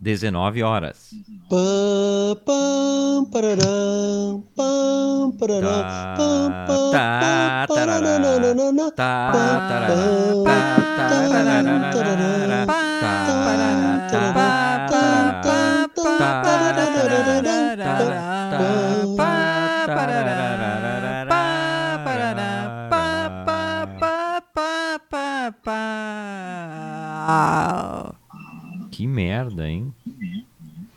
19 horas. Pam, Que merda, hein?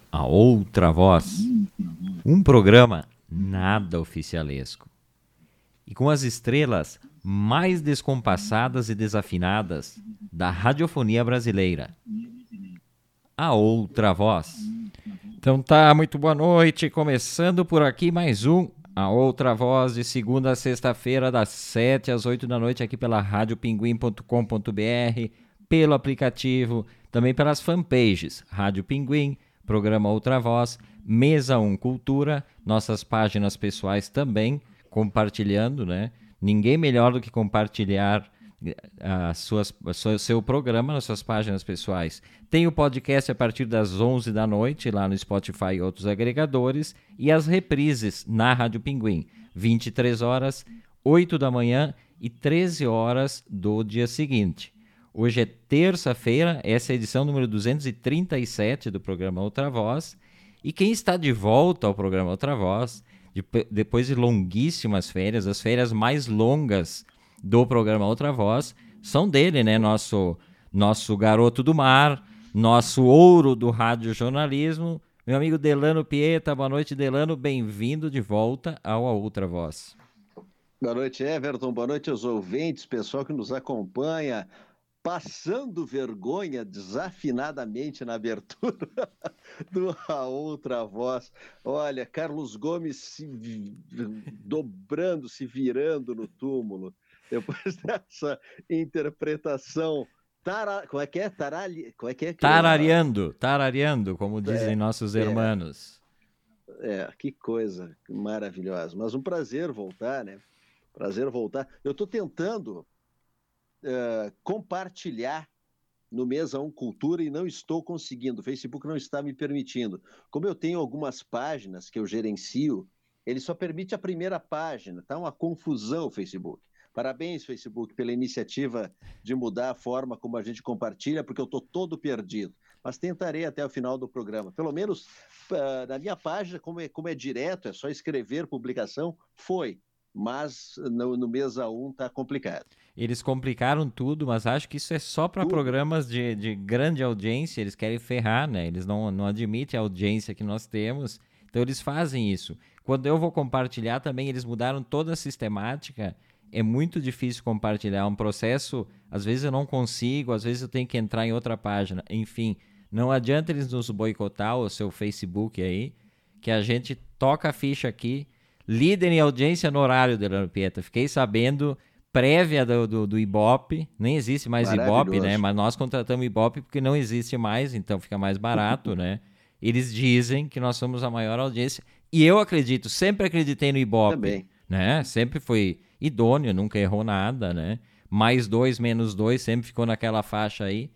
A outra voz. Um programa nada oficialesco. E com as estrelas mais descompassadas e desafinadas da radiofonia brasileira. A outra voz. Então tá, muito boa noite. Começando por aqui mais um A Outra Voz de segunda a sexta-feira, das 7 às 8 da noite, aqui pela radiopinguim.com.br, pelo aplicativo, também pelas fanpages Rádio Pinguim, Programa Outra Voz, Mesa 1 Cultura, nossas páginas pessoais também, compartilhando, né? Ninguém melhor do que compartilhar a suas, a seu programa nas suas páginas pessoais. Tem o podcast a partir das 11 da noite lá no Spotify e outros agregadores e as reprises na Rádio Pinguim, 23 horas, 8 da manhã e 13 horas do dia seguinte. Hoje é terça-feira, essa é a edição número 237 do programa Outra Voz. E quem está de volta ao programa Outra Voz, de, depois de longuíssimas férias, as férias mais longas do programa Outra Voz, são dele, né? Nosso, nosso garoto do mar, nosso ouro do rádio jornalismo, meu amigo Delano Pieta. Boa noite, Delano. Bem-vindo de volta ao Outra Voz. Boa noite, Everton. Boa noite aos ouvintes, pessoal que nos acompanha passando vergonha desafinadamente na abertura do A Outra Voz. Olha, Carlos Gomes se dobrando, se virando no túmulo, depois dessa interpretação. Tara, como é que é? Tarali, como é que é? Tarareando, tarareando, como dizem é, nossos irmãos. É, é, que coisa maravilhosa. Mas um prazer voltar, né? Prazer voltar. Eu estou tentando uh, compartilhar no Mesa 1 Cultura e não estou conseguindo. O Facebook não está me permitindo. Como eu tenho algumas páginas que eu gerencio, ele só permite a primeira página. Tá uma confusão o Facebook. Parabéns, Facebook, pela iniciativa de mudar a forma como a gente compartilha, porque eu estou todo perdido. Mas tentarei até o final do programa. Pelo menos uh, na minha página, como é, como é direto, é só escrever publicação, foi. Mas no, no Mesa 1 está complicado. Eles complicaram tudo, mas acho que isso é só para programas de, de grande audiência. Eles querem ferrar, né? Eles não, não admitem a audiência que nós temos. Então eles fazem isso. Quando eu vou compartilhar também, eles mudaram toda a sistemática. É muito difícil compartilhar. É um processo, às vezes eu não consigo, às vezes eu tenho que entrar em outra página. Enfim, não adianta eles nos boicotar, o seu Facebook aí, que a gente toca a ficha aqui. Líder em audiência no horário, Delano Pieta. Fiquei sabendo prévia do, do, do, Ibope, nem existe mais Ibope, né? Mas nós contratamos Ibope porque não existe mais, então fica mais barato, né? Eles dizem que nós somos a maior audiência. E eu acredito, sempre acreditei no Ibope. Também. Né? Sempre foi idôneo, nunca errou nada, né? Mais dois, menos dois, sempre ficou naquela faixa aí.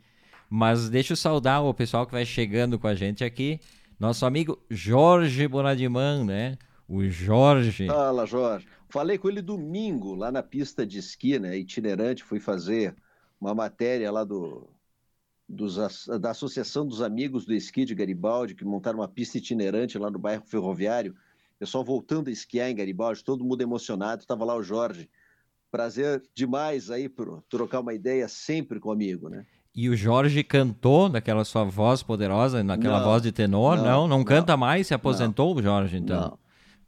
Mas deixa eu saudar o pessoal que vai chegando com a gente aqui. Nosso amigo Jorge Bonadiman, né? O Jorge. Fala, Jorge. Falei com ele domingo, lá na pista de esqui, né, itinerante, fui fazer uma matéria lá do, dos, da Associação dos Amigos do Esqui de Garibaldi, que montaram uma pista itinerante lá no bairro Ferroviário. Pessoal voltando a esquiar em Garibaldi, todo mundo emocionado. Estava lá o Jorge. Prazer demais aí por trocar uma ideia sempre comigo, né? E o Jorge cantou naquela sua voz poderosa, naquela não, voz de tenor? Não, não, não, não canta mais? Se aposentou o Jorge, então?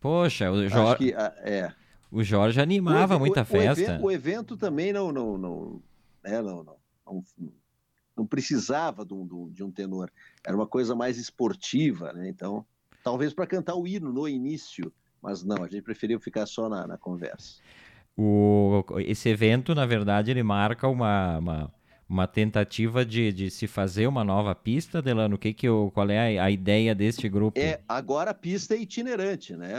Poxa, o Jorge. Que, é. O Jorge animava o, muita o, festa. O evento, o evento, também não, não, não, né, não, não, não, não precisava de um, de um tenor. Era uma coisa mais esportiva, né? Então, talvez para cantar o hino no início, mas não, a gente preferiu ficar só na, na conversa. O, esse evento, na verdade, ele marca uma, uma, uma tentativa de, de, se fazer uma nova pista, Delano. O que que o, qual é a, a, ideia deste grupo? É, agora a pista é itinerante, né?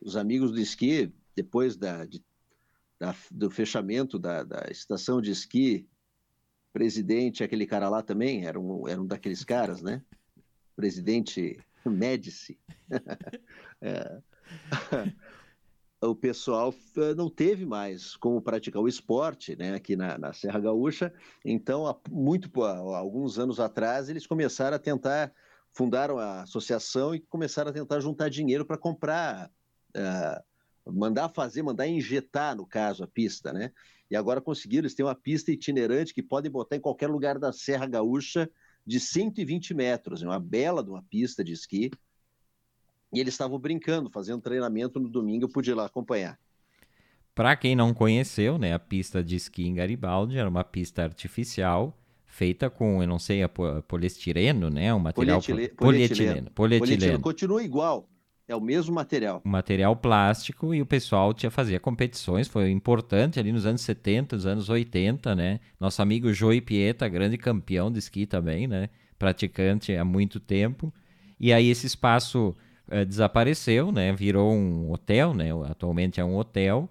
Os amigos do esqui, depois da, de, da do fechamento da, da, estação de esqui, presidente, aquele cara lá também, era um, era um daqueles caras, né? Presidente Médici. é. o pessoal eh, não teve mais como praticar o esporte né, aqui na, na Serra Gaúcha. Então, há muito há alguns anos atrás, eles começaram a tentar, fundaram a associação e começaram a tentar juntar dinheiro para comprar, uh, mandar fazer, mandar injetar, no caso, a pista. Né? E agora conseguiram, eles têm uma pista itinerante que podem botar em qualquer lugar da Serra Gaúcha de 120 metros. É uma bela de uma pista de esqui e eles estavam brincando, fazendo treinamento no domingo, eu pude ir lá acompanhar. Para quem não conheceu, né, a pista de esqui em Garibaldi era uma pista artificial feita com, eu não sei, a poliestireno, né, um material polietileno. Polietileno. polietileno. polietileno. Continua igual. É o mesmo material. Material plástico e o pessoal tinha fazia competições, foi importante ali nos anos 70, nos anos 80, né? Nosso amigo Joey Pieta, grande campeão de esqui também, né? Praticante há muito tempo. E aí esse espaço é, desapareceu, né? Virou um hotel, né? Atualmente é um hotel.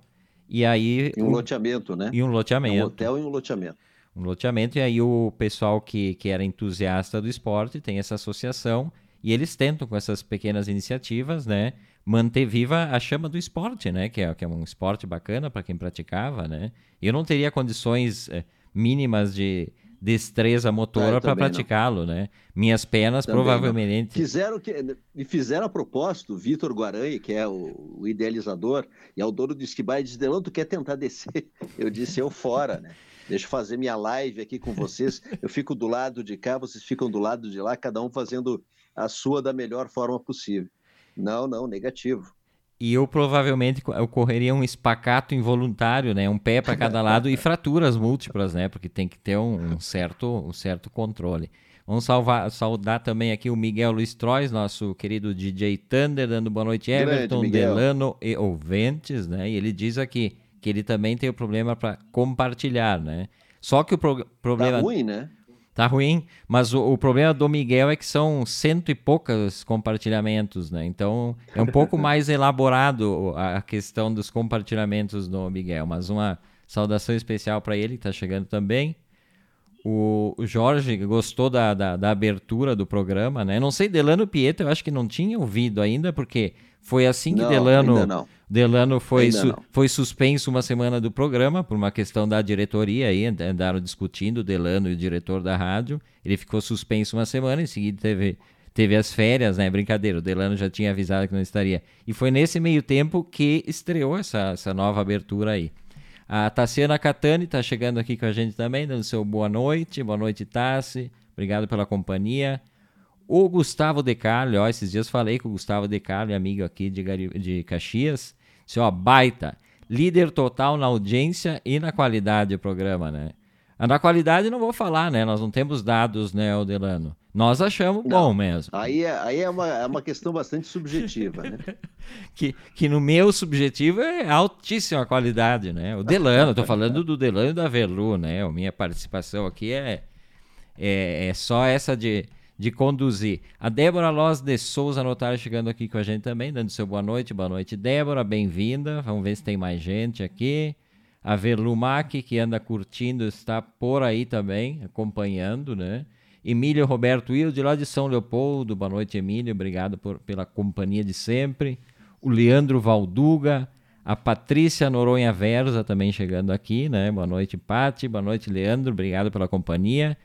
E aí. E um loteamento, né? E um loteamento. É um hotel e um loteamento. Um loteamento, e aí o pessoal que, que era entusiasta do esporte tem essa associação e eles tentam, com essas pequenas iniciativas, né? Manter viva a chama do esporte, né? Que é, que é um esporte bacana para quem praticava, né? Eu não teria condições é, mínimas de, destreza motora para praticá-lo, né? Minhas penas também provavelmente. Não. Fizeram que e fizeram a propósito, o Vitor Guaranha, que é o, o, idealizador e é o dono do Esquibar, e disse: Delão, tu quer tentar descer? Eu disse: eu fora, né? Deixa eu fazer minha live aqui com vocês. Eu fico do lado de cá, vocês ficam do lado de lá, cada um fazendo a sua da melhor forma possível. Não, não, negativo. E eu provavelmente ocorreria um espacato involuntário, né? Um pé para cada lado e fraturas múltiplas, né? Porque tem que ter um, um certo, um certo controle. Vamos salvar, saudar também aqui o Miguel Luiz Trois, nosso querido DJ Thunder, dando boa noite, Everton, Grande, Delano e Ouventes, né? E ele diz aqui que ele também tem o problema para compartilhar, né? Só que o pro problema... Tá ruim, né? Tá ruim, mas o, o, problema do Miguel é que são cento e poucos compartilhamentos, né? Então é um pouco mais elaborado a questão dos compartilhamentos do Miguel. Mas uma saudação especial para ele, que está chegando também. O, o Jorge gostou da, da, da, abertura do programa, né? Não sei, Delano Pietro, eu acho que não tinha ouvido ainda, porque foi assim que não, Delano, Delano foi, su, foi suspenso uma semana do programa por uma questão da diretoria aí, andaram discutindo Delano e o diretor da rádio. Ele ficou suspenso uma semana, em seguida teve, teve as férias, né? Brincadeira, o Delano já tinha avisado que não estaria. E foi nesse meio tempo que estreou essa, essa nova abertura aí. A Tassiana Catani está chegando aqui com a gente também, dando seu boa noite. Boa noite, Tassi. Obrigado pela companhia. O Gustavo Decalho, ó, esses dias falei com o Gustavo Decalho, amigo aqui de, de Caxias. Disse, ó, baita. Líder total na audiência e na qualidade do programa, né? Ah, na qualidade não vou falar, né? Nós não temos dados, né, Odelano? Nós achamos não, bom mesmo. Aí é, aí é, uma, é uma questão bastante subjetiva, né? que, que no meu subjetivo é altíssima qualidade, né? O Delano, estou falando do Delano e da Verlu, né? A minha participação aqui é, é, é só essa de de conduzir. A Débora Loz de Souza Notário chegando aqui com a gente também, dando seu boa noite. Boa noite, Débora, bem-vinda. Vamos ver se tem mais gente aqui. A Verlumac, que anda curtindo, está por aí também, acompanhando, né? Emílio Roberto Wilde, lá de São Leopoldo. Boa noite, Emílio. Obrigado por, pela companhia de sempre. O Leandro Valduga. A Patrícia Noronha Verza também chegando aqui, né? Boa noite, Pati. Boa noite, Leandro. Obrigado pela companhia.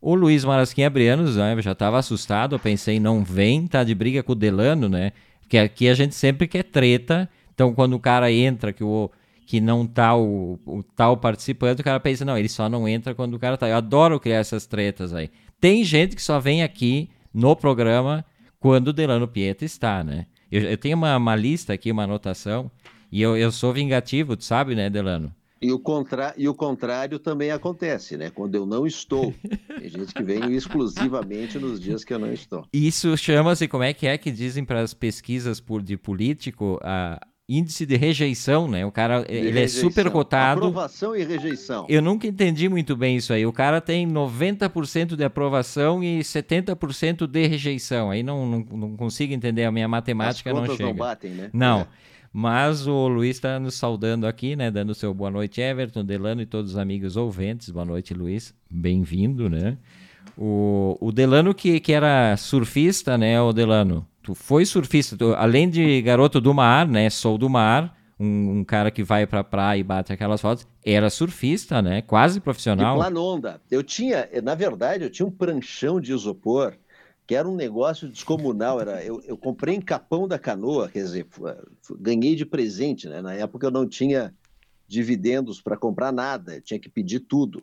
O Luiz Marasquinha Brianos né, já estava assustado, eu pensei, não vem, tá de briga com o Delano, né? Porque aqui a gente sempre quer treta, então quando o cara entra, que, o, que não tá o, o tal participante, o cara pensa, não, ele só não entra quando o cara tá. Eu adoro criar essas tretas aí. Tem gente que só vem aqui no programa quando o Delano Pieta está, né? Eu, eu tenho uma, uma, lista aqui, uma anotação, e eu, eu sou vingativo, tu sabe, né, Delano? E o, contra... e o contrário também acontece, né? Quando eu não estou. Tem gente que vem exclusivamente nos dias que eu não estou. Isso chama-se, como é que é que dizem para as pesquisas por, de político, a, índice de rejeição, né? O cara, de ele rejeição. é super cotado. Aprovação e rejeição. Eu nunca entendi muito bem isso aí. O cara tem 90% de aprovação e 70% de rejeição. Aí não, não, não, consigo entender, a minha matemática As não chega. não batem, né? Não. É. Mas o Luiz está nos saudando aqui, né? Dando seu boa noite, Everton, Delano e todos os amigos ouvintes. Boa noite, Luiz. Bem-vindo, né? O, o Delano, que, que era surfista, né, o Delano? Tu foi surfista, tu, além de garoto do mar, né? Sou do mar, um, um, cara que vai pra praia e bate aquelas fotos, era surfista, né? Quase profissional. De planonda. Eu tinha, na verdade, eu tinha um pranchão de isopor que era um negócio descomunal. Era, eu, eu comprei em Capão da Canoa, quer dizer, ganhei de presente, né? Na época eu não tinha dividendos para comprar nada, tinha que pedir tudo.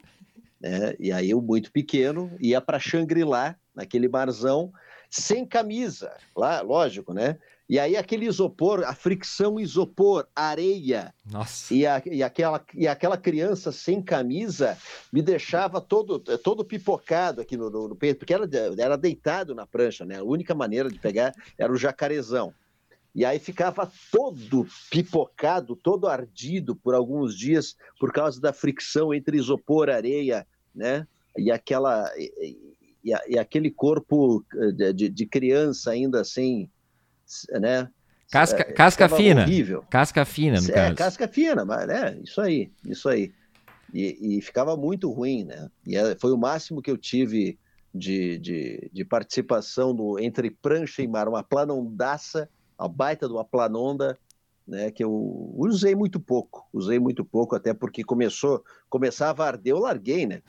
Né? E aí eu, muito pequeno, ia para Xangri-Lá, naquele barzão, sem camisa, lá, lógico, né? E aí aquele isopor, a fricção isopor, areia, Nossa. E, a, e, aquela, e aquela criança sem camisa me deixava todo, todo pipocado aqui no, no, no peito, porque era, era deitado na prancha, né? A única maneira de pegar era o jacarezão. E aí ficava todo pipocado, todo ardido por alguns dias por causa da fricção entre isopor, areia, né? E aquela e, e, e aquele corpo eh, de, de, criança ainda assim, né? Casca, é, casca fina. Horrível. Casca fina, no é, caso. casca fina, mas é, isso aí, isso aí. E, e ficava muito ruim, né? E é, foi o máximo que eu tive de, de, de participação no, entre prancha e mar, uma planondaça a baita de uma planonda, né, que eu usei muito pouco, usei muito pouco, até porque começou, começava a arder, eu larguei, né?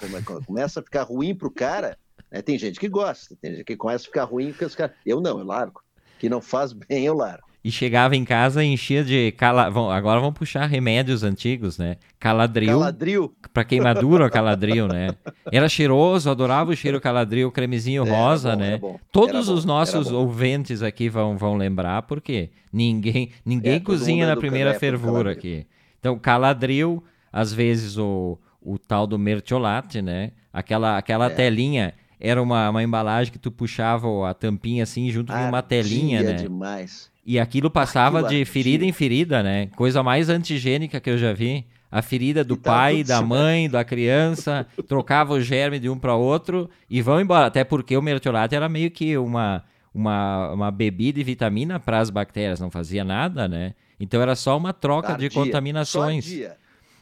Começa a ficar ruim pro cara, né? Tem gente que gosta, tem gente que começa a ficar ruim, porque os caras, eu não, eu largo. Que não faz bem, eu largo e chegava em casa e enchia de cala... agora vamos puxar remédios antigos, né? Caladril. Caladril. Para queimadura, caladril, né? Era cheiroso, adorava o cheiro caladril, cremezinho rosa, bom, né? Todos os nossos ouvintes aqui vão, vão lembrar, porque ninguém ninguém é, cozinha na primeira fervura aqui. Então, caladril, às vezes o, o tal do mertiolate, né? Aquela, aquela é. telinha era uma, uma embalagem que tu puxava a tampinha assim junto com uma telinha, né? demais. E aquilo passava aquilo de ferida em ferida, né? Coisa mais antigênica que eu já vi. A ferida do tá pai, da mãe, da criança, trocava o germe de um para outro e vão embora. Até porque o mertiolate era meio que uma, uma, uma bebida de vitamina para as bactérias, não fazia nada, né? Então era só uma troca Tardia. de contaminações.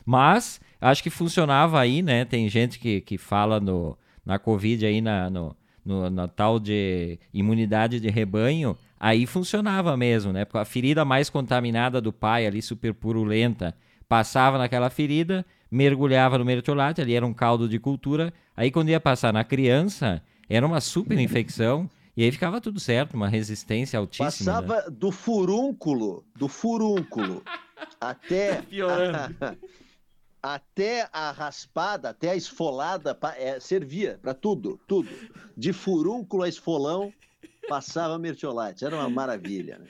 Mas acho que funcionava aí, né? Tem gente que, que fala no, na Covid aí, na, no, no, na tal de imunidade de rebanho aí funcionava mesmo, né? Porque a ferida mais contaminada do pai ali, super purulenta, passava naquela ferida, mergulhava no mertiolate, ali era um caldo de cultura. Aí quando ia passar na criança, era uma super infecção. E aí ficava tudo certo, uma resistência altíssima. Né? Passava né? do furúnculo, do furúnculo, até tá a, até a raspada, até a esfolada, é, servia para tudo, tudo. De furúnculo a esfolão, Passava mertiolate, era uma maravilha. Né?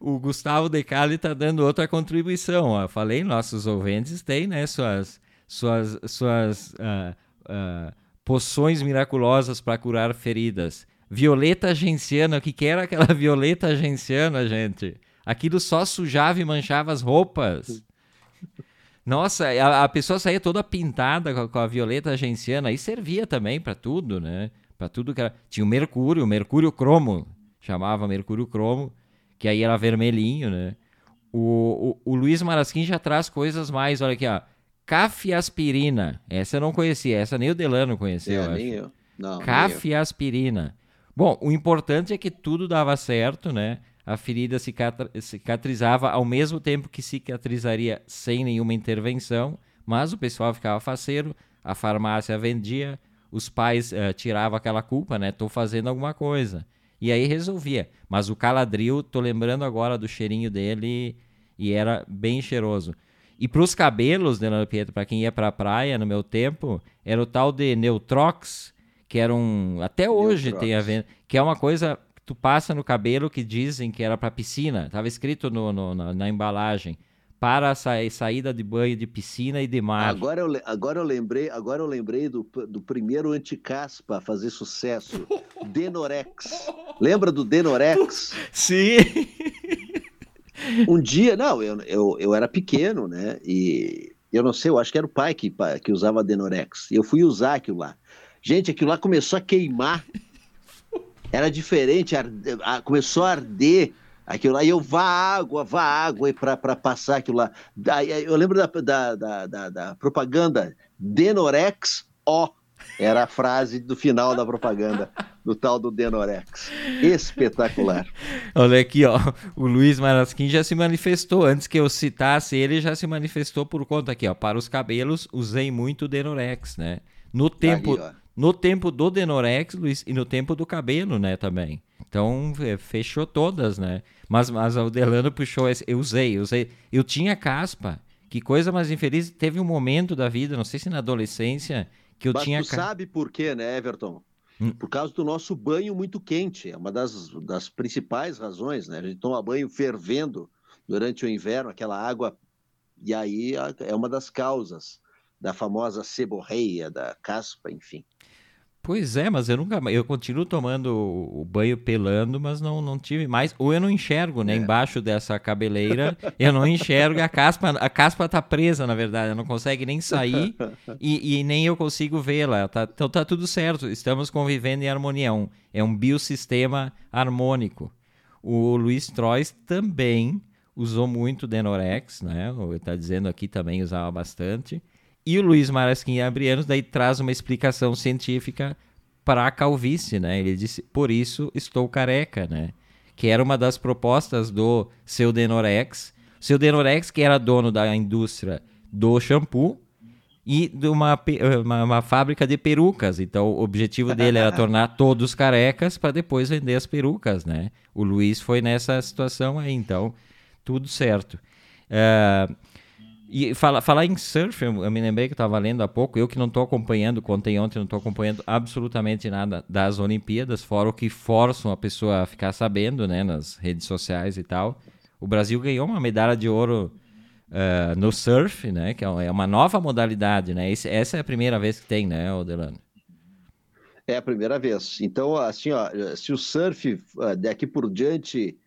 O Gustavo Decali está dando outra contribuição. Ó. Falei, nossos ouvintes têm né, suas, suas, suas uh, uh, poções miraculosas para curar feridas. Violeta genciana, o que, que era aquela violeta genciana, gente? Aquilo só sujava e manchava as roupas. Nossa, a, a pessoa saía toda pintada com a, com a violeta genciana e servia também para tudo, né? para tudo que era. Tinha o mercúrio, o mercúrio cromo, chamava mercúrio cromo, que aí era vermelhinho, né? O, o, o Luiz Marasquim já traz coisas mais, olha aqui, ó. Cafiaspirina. Essa eu não conhecia, essa nem o Delano conheceu. É, nem eu. Não, Cafiaspirina. Bom, o importante é que tudo dava certo, né? A ferida cicatrizava ao mesmo tempo que cicatrizaria sem nenhuma intervenção, mas o pessoal ficava faceiro, a farmácia vendia, os pais uh, tiravam aquela culpa, né? Tô fazendo alguma coisa. E aí resolvia. Mas o caladril, tô lembrando agora do cheirinho dele e era bem cheiroso. E para os cabelos, né, Pietro, para quem ia para a praia no meu tempo, era o tal de Neutrox, que era um. Até hoje Neutrox. tem a ver. Que é uma coisa que tu passa no cabelo que dizem que era para piscina. Tava escrito no, no na, na embalagem para a sa saída de banho de piscina e de mar. Agora eu, agora eu lembrei, agora eu lembrei do, do primeiro anticaspa a fazer sucesso, Denorex. Lembra do Denorex? Sim. um dia, não, eu, eu, eu era pequeno, né? E eu não sei, eu acho que era o pai que, que usava Denorex. Eu fui usar aquilo lá. Gente, aquilo lá começou a queimar. Era diferente, arde, começou a arder aquilo lá. E eu vá água, vá água para passar aquilo lá. Eu lembro da, da, da, da, da propaganda Denorex ó. Era a frase do final da propaganda do tal do Denorex. Espetacular. Olha aqui, ó. O Luiz Marasquim já se manifestou. Antes que eu citasse ele, já se manifestou por conta aqui, ó. Para os cabelos, usei muito Denorex, né? No tempo, Aí, no tempo do Denorex, Luiz, e no tempo do cabelo, né, também. Então, é, fechou todas, né? Mas, mas o Delano puxou esse. Eu usei, eu usei. Eu tinha caspa. Que coisa mais infeliz. Teve um momento da vida, não sei se na adolescência, que eu mas tinha. Tu sabe por quê, né, Everton? Hum. Por causa do nosso banho muito quente. É uma das, das principais razões, né? A gente toma banho fervendo durante o inverno, aquela água. E aí é uma das causas da famosa seborreia, da caspa, enfim. Pois é, mas eu nunca. Eu continuo tomando o banho pelando, mas não, não tive mais. Ou eu não enxergo, né? É. Embaixo dessa cabeleira, eu não enxergo a caspa. A caspa tá presa, na verdade. Ela não consegue nem sair e, e nem eu consigo vê-la. Tá, então tá tudo certo. Estamos convivendo em harmonia. É um, é um biosistema harmônico. O Luiz Trois também usou muito Denorex, né? Ele está dizendo aqui também usava bastante. E o Luiz Marasquim Abrianos daí traz uma explicação científica para a calvície, né? Ele disse, por isso estou careca, né? Que era uma das propostas do seu Denorex. Seu Denorex, que era dono da indústria do shampoo e de uma, uma, uma fábrica de perucas. Então, o objetivo dele era tornar todos carecas para depois vender as perucas, né? O Luiz foi nessa situação aí, então, tudo certo. Uh, e fala, falar em surf, eu, eu me lembrei que eu estava lendo há pouco, eu que não estou acompanhando, contei ontem, não estou acompanhando absolutamente nada das Olimpíadas, fora o que forçam a pessoa a ficar sabendo, né, nas redes sociais e tal. O Brasil ganhou uma medalha de ouro uh, no surf, né, que é, é uma nova modalidade, né, Esse, essa é a primeira vez que tem, né, Odelano? É a primeira vez. Então, assim, ó, se o surf uh, daqui por diante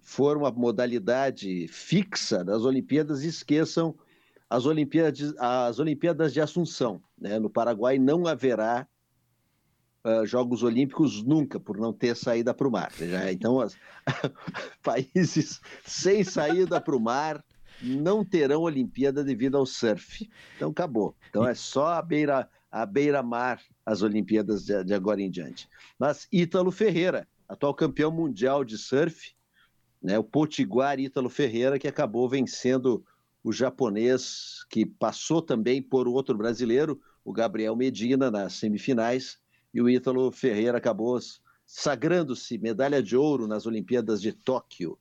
for uma modalidade fixa das Olimpíadas, esqueçam as Olimpíadas, as Olimpíadas de Assunção. Né? No Paraguai não haverá uh, Jogos Olímpicos nunca, por não ter saída para o mar. Já, então, as, países sem saída para o mar não terão Olimpíada devido ao surf. Então, acabou. Então, é só a beira a beira-mar as Olimpíadas de, de agora em diante. Mas Ítalo Ferreira, atual campeão mundial de surf, né, o potiguar Ítalo Ferreira, que acabou vencendo o japonês que passou também por outro brasileiro, o Gabriel Medina, nas semifinais, e o Ítalo Ferreira acabou sagrando-se medalha de ouro nas Olimpíadas de Tóquio.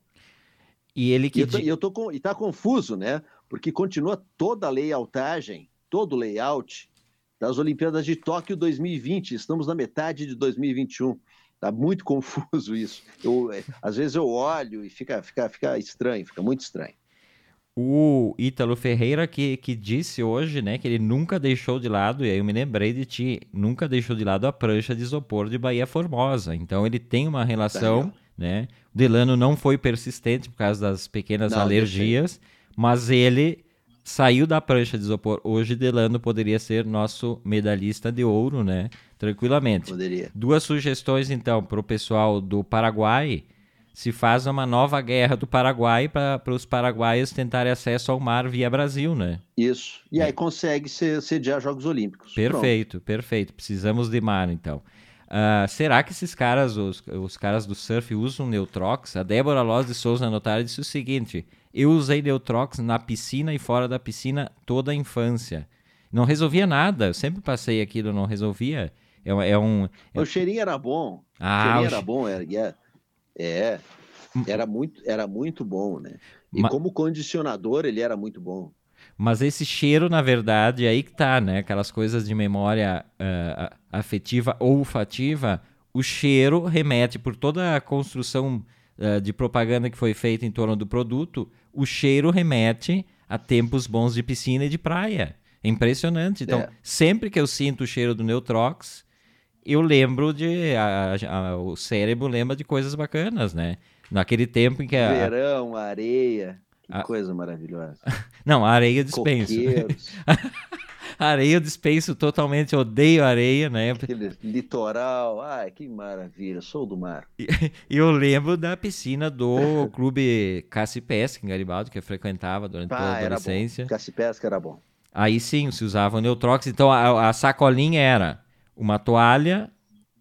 E ele que. E, eu tô, eu tô com, e tá confuso, né? Porque continua toda a layoutagem, todo o layout das Olimpíadas de Tóquio 2020. Estamos na metade de 2021. Tá muito confuso isso. Eu, é, às vezes eu olho e fica, fica, fica estranho, fica muito estranho o Ítalo Ferreira que, que disse hoje, né, que ele nunca deixou de lado, e aí eu me lembrei de ti, nunca deixou de lado a prancha de isopor de Bahia Formosa. Então ele tem uma relação, né? O Delano não foi persistente por causa das pequenas não, alergias, mas ele saiu da prancha de isopor. Hoje Delano poderia ser nosso medalhista de ouro, né? Tranquilamente. Poderia. Duas sugestões então para o pessoal do Paraguai se faz uma nova guerra do Paraguai para os paraguaios tentarem acesso ao mar via Brasil, né? Isso. E é. aí consegue sediar Jogos Olímpicos. Perfeito, Pronto. perfeito. Precisamos de mar, então. Uh, será que esses caras, os, os caras do surf, usam Neutrox? A Débora Loz de Souza Notário disse o seguinte: Eu usei Neutrox na piscina e fora da piscina toda a infância. Não resolvia nada. Eu sempre passei aquilo, não resolvia. É, é um. É... O cheirinho era bom. Ah, o cheirinho o... era bom, era. Yeah. É, hum. era muito, era muito bom, né? E como condicionador ele era muito bom. Mas esse cheiro, na verdade, aí que tá, né? Aquelas coisas de memória uh, afetiva ou olfativa, o cheiro remete por toda a construção uh, de propaganda que foi feita em torno do produto, o cheiro remete a tempos bons de piscina e de praia. É impressionante. Então, é. sempre que eu sinto o cheiro do Neutrox, eu lembro de. A, a, o cérebro lembra de coisas bacanas, né? Naquele tempo em que a... Verão, areia. Que a... coisa maravilhosa. Não, areia dispenso. areia eu dispenso totalmente, odeio areia, né? Aquele litoral, ai, que maravilha, sou do mar. E, eu lembro da piscina do clube Caça e Pesca em Garibaldi, que eu frequentava durante ah, toda a adolescência. Caça e Pesca era bom. Aí sim, se usava o Neutrox, então a, a sacolinha era uma toalha,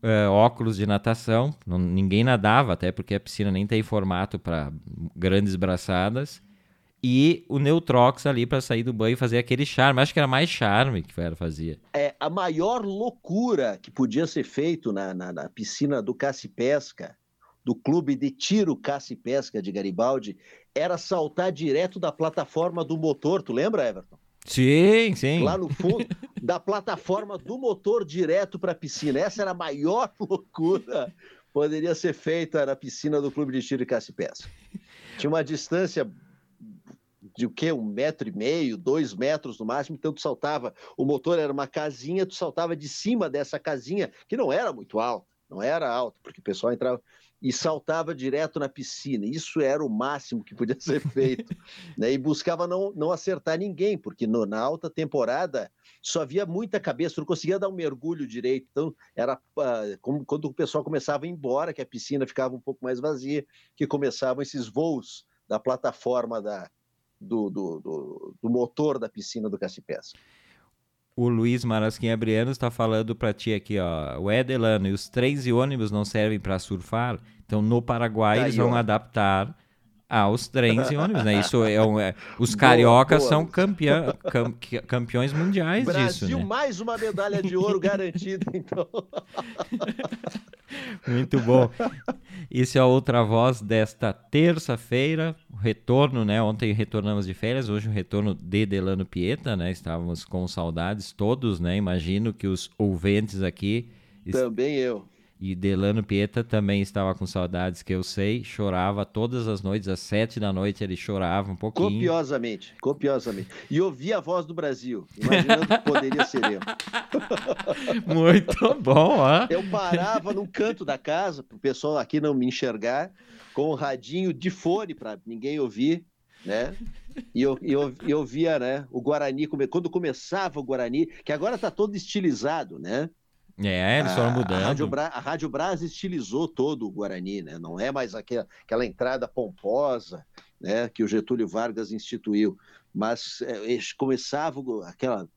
é, óculos de natação, não, ninguém nadava, até porque a piscina nem tem formato para grandes braçadas, e o Neutrox ali para sair do banho e fazer aquele charme. Acho que era mais charme que era fazia. É a maior loucura que podia ser feito na, na, na piscina do Caça Pesca, do clube de tiro Caça Pesca de Garibaldi, era saltar direto da plataforma do motor. Tu lembra, Everton? Sim, sim. Lá no fundo, da plataforma do motor direto para a piscina. Essa era a maior loucura poderia ser feita na piscina do Clube de Tiro e Pesca. Tinha uma distância de o quê? Um metro e meio, dois metros no máximo, então tu saltava, o motor era uma casinha, tu saltava de cima dessa casinha, que não era muito alta, não era alta, porque o pessoal entrava e saltava direto na piscina. Isso era o máximo que podia ser feito. né? E buscava não, não acertar ninguém, porque no, na alta temporada só havia muita cabeça, não conseguia dar um mergulho direito. Então, era uh, como, quando o pessoal começava a ir embora, que a piscina ficava um pouco mais vazia, que começavam esses voos da plataforma da, do, do, do, do motor da piscina do Cacipés. O Luiz Marasquim Abriano está falando para ti aqui, ó. O Edelano e os trens e ônibus não servem para surfar. Então, no Paraguai, eles vão adaptar aos trens e ônibus, né? Isso é, um, é os cariocas boa, boa. são campeão, cam, campeões mundiais Brasil, disso, né? mais uma medalha de ouro garantida, então. Muito bom. Isso é a outra voz desta terça-feira, retorno, né? Ontem retornamos de férias, hoje o retorno de Delano Pieta, né? Estávamos com saudades todos, né? Imagino que os ouvintes aqui também eu e Delano Pieta também estava com saudades, que eu sei, chorava todas as noites, às sete da noite ele chorava um pouquinho. Copiosamente, copiosamente. E ouvia a voz do Brasil, imaginando que poderia ser eu. Muito bom, ó. Eu parava num canto da casa, para o pessoal aqui não me enxergar, com o radinho de fone para ninguém ouvir, né? E eu, eu, eu via, né, o Guarani, quando começava o Guarani, que agora está todo estilizado, né? É, eles foram mudando. A Rádio, Bra a Rádio Brás estilizou todo o Guarani, né? Não é mais aquela, aquela entrada pomposa né, que o Getúlio Vargas instituiu, mas é, começava aquela,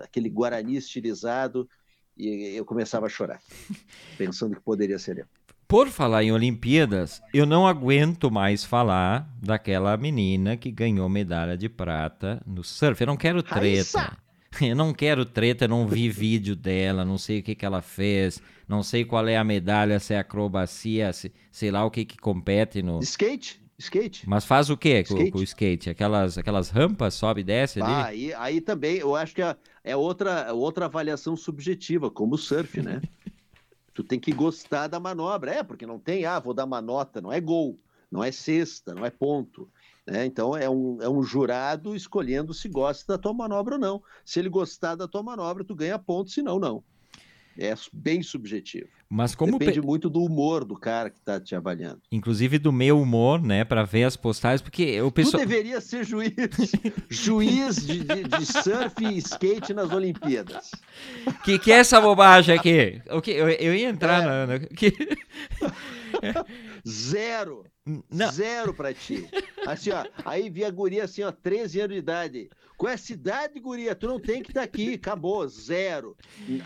aquele Guarani estilizado e eu começava a chorar, pensando que poderia ser eu. Por falar em Olimpíadas, eu não aguento mais falar daquela menina que ganhou medalha de prata no surf. Eu não quero treta. Raíssa! Eu não quero treta, não vi vídeo dela, não sei o que, que ela fez, não sei qual é a medalha, se é acrobacia, se, sei lá o que que compete no... Skate? Skate. Mas faz o que com, com, o skate? Aquelas, aquelas rampas, sobe e desce ali? Ah, aí, aí também, eu acho que é, é outra, outra avaliação subjetiva, como o surf, né? tu tem que gostar da manobra. É, porque não tem, ah, vou dar uma nota, não é gol, não é cesta, não é ponto. Né? Então é um, é um jurado escolhendo se gosta da tua manobra ou não. Se ele gostar da tua manobra, tu ganha ponto, se não, não. É bem subjetivo. Mas como depende pe... muito do humor do cara que está te avaliando. Inclusive do meu humor, né, para ver as postagens, porque o pessoal Tu deveria ser juiz, juiz de, de, de, surf e skate nas Olimpíadas. Que que é essa bobagem aqui? O que eu, eu ia entrar é. na. Que... Zero. Não. Zero pra ti. Assim, ó, aí vi a guria assim, ó, 13 anos de idade. Com essa idade, guria, tu não tem que estar tá aqui, acabou, zero.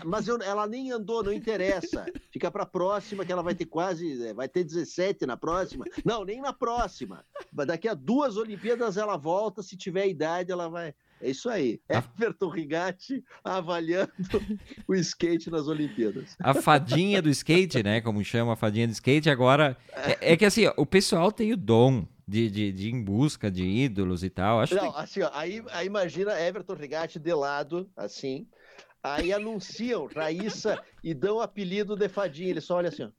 Mas eu, ela nem andou, não interessa. Fica pra próxima, que ela vai ter quase, é, vai ter 17 na próxima. Não, nem na próxima. Daqui a duas Olimpíadas ela volta, se tiver idade, ela vai. É isso aí. A... Everton Rigatti avaliando o skate nas Olimpíadas. A fadinha do skate, né? Como chama a fadinha do skate, agora. É, é que assim, ó, o pessoal tem o dom de, de, de, ir em busca de ídolos e tal. Acho Não, que... assim, ó, aí, aí imagina Everton Rigatti de lado, assim. Aí anunciam Raíssa e dão o apelido de fadinha. Ele só olha assim, ó.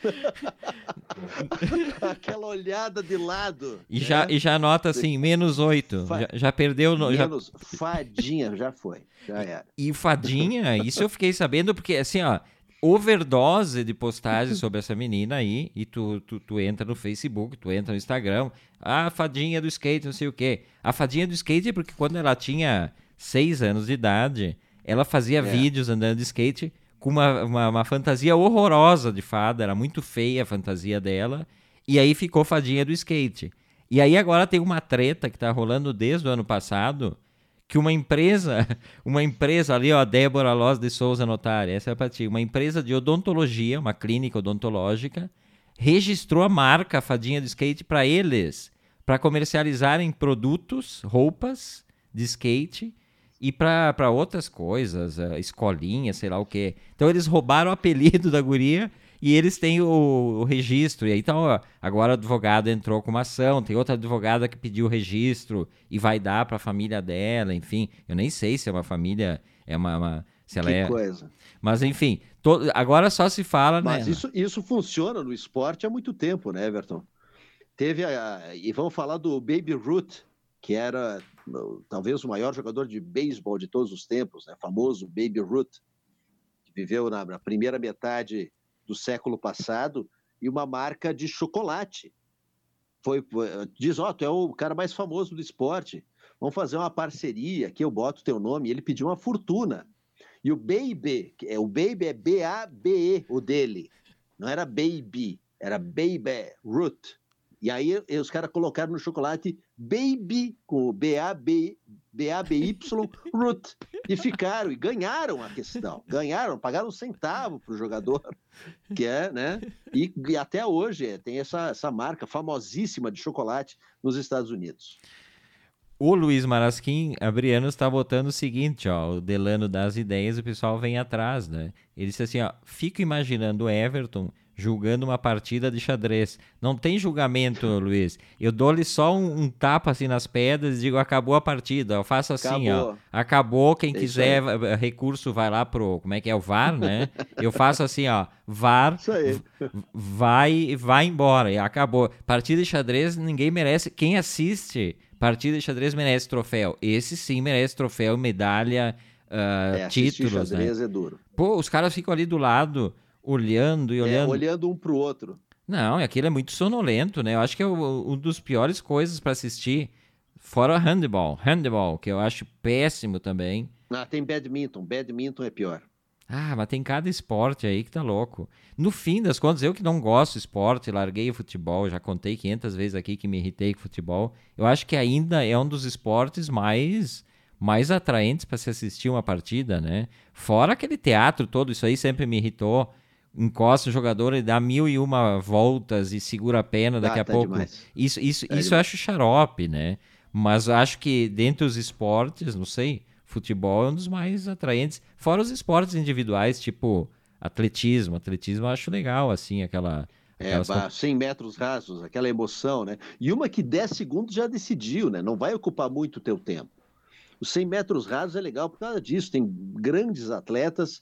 Aquela olhada de lado. E, né? já, e já anota assim, menos oito. Fa... Já, já, perdeu. No, menos, já... fadinha, já foi. Já era. E fadinha, isso eu fiquei sabendo, porque assim, ó. Overdose de postagens sobre essa menina aí, e tu, tu, tu entra no Facebook, tu entra no Instagram, a fadinha do skate, não sei o quê. A fadinha do skate é porque quando ela tinha seis anos de idade, ela fazia é. vídeos andando de skate com uma, uma, uma, fantasia horrorosa de fada, era muito feia a fantasia dela, e aí ficou fadinha do skate. E aí agora tem uma treta que tá rolando desde o ano passado, que uma empresa, uma empresa ali, ó, Débora Loz de Souza Notária, essa é para ti, uma empresa de odontologia, uma clínica odontológica, registrou a marca Fadinha do Skate para eles, para comercializarem produtos, roupas de skate e para outras coisas, escolinha, sei lá o quê. Então eles roubaram o apelido da guria e eles têm o, o registro. E aí, então, ó, agora o advogado entrou com uma ação, tem outra advogada que pediu o registro e vai dar para a família dela, enfim. Eu nem sei se é uma família, é uma. uma se ela que é... coisa. Mas, enfim, to... agora só se fala. Mas né? isso, isso funciona no esporte há muito tempo, né, Everton? Teve a. E vamos falar do Baby Ruth, que era talvez o maior jogador de beisebol de todos os tempos, né? famoso Baby Ruth, que viveu na, na primeira metade do século passado e uma marca de chocolate. Foi, diz, ó, oh, tu é o cara mais famoso do esporte, vamos fazer uma parceria, que eu boto teu nome, e ele pediu uma fortuna. E o Baby, é, o Baby é B-A-B-E, o dele, não era Baby, era Baby Root. E aí os caras colocaram no chocolate Baby, com B-A-B, B-A-B-Y, Root. E ficaram, e ganharam a questão. Ganharam, pagaram um centavo para o jogador, que é, né? E, e até hoje é, tem essa, essa marca famosíssima de chocolate nos Estados Unidos. O Luiz Marasquim Abriano está botando o seguinte, ó, o Delano das ideias, o pessoal vem atrás, né? Ele disse assim, ó, fico imaginando o Everton julgando uma partida de xadrez. Não tem julgamento, Luiz. Eu dou-lhe só um, um, tapa assim nas pedras e digo, acabou a partida. Eu faço assim, acabou. ó. Acabou, quem Deixa quiser aí. recurso vai lá pro, como é que é o VAR, né? Eu faço assim, ó, VAR, vai vai embora e acabou. Partida de xadrez ninguém merece. Quem assiste partida de xadrez merece troféu. Esse sim merece troféu, medalha, uh, é, títulos, xadrez né? é duro. Pô, os caras ficam ali do lado olhando e é, olhando. É, olhando um pro outro. Não, e aquilo é muito sonolento, né? Eu acho que é um dos piores coisas para assistir. Fora handball. Handball, que eu acho péssimo também. Ah, tem badminton. Badminton é pior. Ah, mas tem cada esporte aí que tá louco. No fim das contas, eu que não gosto de esporte, larguei o futebol, já contei 500 vezes aqui que me irritei com futebol. Eu acho que ainda é um dos esportes mais mais atraentes para se assistir uma partida, né? Fora aquele teatro todo, isso aí sempre me irritou encosta o jogador e dá mil e uma voltas e segura a pena daqui ah, a tá pouco. Demais. Isso, isso, é isso eu acho xarope, né? Mas acho que dentre os esportes, não sei, futebol é um dos mais atraentes. Fora os esportes individuais, tipo atletismo. Atletismo eu acho legal, assim, aquela. É, aquelas... 100 metros rasos, aquela emoção, né? E uma que 10 segundos já decidiu, né? Não vai ocupar muito o teu tempo. Os 100 metros rasos é legal por causa disso. Tem grandes atletas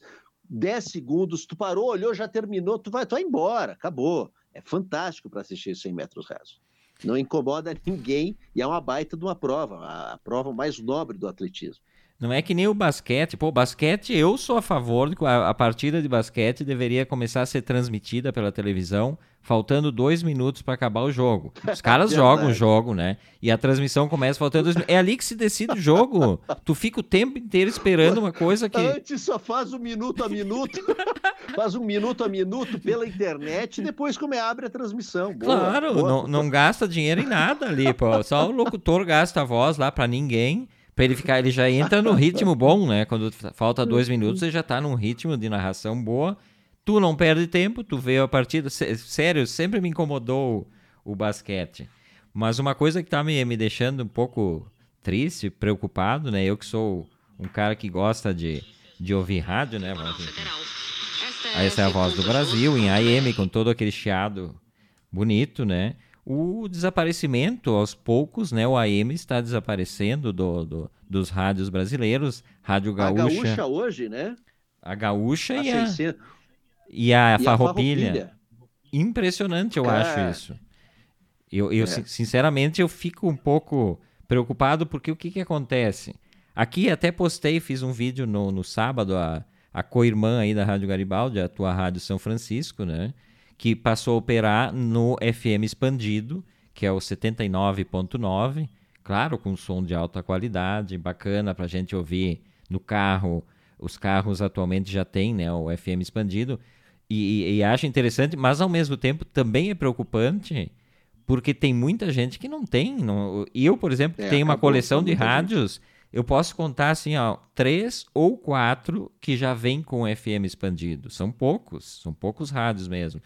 10 segundos, tu parou, olhou, já terminou, tu vai, tu vai embora, acabou. É fantástico para assistir 100 metros rasos. Não incomoda ninguém e é uma baita de uma prova, a prova mais nobre do atletismo. Não é que nem o basquete. Pô, basquete, eu sou a favor de que a, a partida de basquete deveria começar a ser transmitida pela televisão, faltando dois minutos para acabar o jogo. Os caras jogam o jogo, né? E a transmissão começa faltando dois minutos. É ali que se decide o jogo. tu fica o tempo inteiro esperando uma coisa que. Antes só faz um minuto a minuto. faz um minuto a minuto pela internet e depois como é abre a transmissão. Boa, claro, boa. Não, não gasta dinheiro em nada ali, pô. Só o locutor gasta a voz lá para ninguém Pra ele ficar, ele já entra no ritmo bom, né? Quando falta dois minutos, ele já tá num ritmo de narração boa. Tu não perde tempo, tu vê a partida. Sério, sempre me incomodou o, basquete. Mas uma coisa que tá me, me deixando um pouco triste, preocupado, né? Eu que sou um cara que gosta de, de ouvir rádio, né? Essa é a voz do Brasil, em AM, com todo aquele chiado bonito, né? O desaparecimento aos poucos, né? O AM está desaparecendo do, do dos rádios brasileiros, Rádio Gaúcha. A Gaúcha hoje, né? A Gaúcha a e, a, e a, e farroupilha. a Farroupilha. Impressionante, eu Cara... acho isso. Eu, eu é. sinceramente, eu fico um pouco preocupado porque o que, que acontece? Aqui até postei, fiz um vídeo no, no sábado, a, a co-irmã aí da Rádio Garibaldi, a tua Rádio São Francisco, né? Que passou a operar no FM expandido, que é o 79.9, claro, com som de alta qualidade, bacana para a gente ouvir no carro. Os carros atualmente já têm né, o FM expandido. E, e, acho interessante, mas ao mesmo tempo também é preocupante, porque tem muita gente que não tem. Não, eu, por exemplo, é, tenho uma coleção de rádios, gente. eu posso contar assim, ó, três ou quatro que já vêm com o FM expandido. São poucos, são poucos rádios mesmo.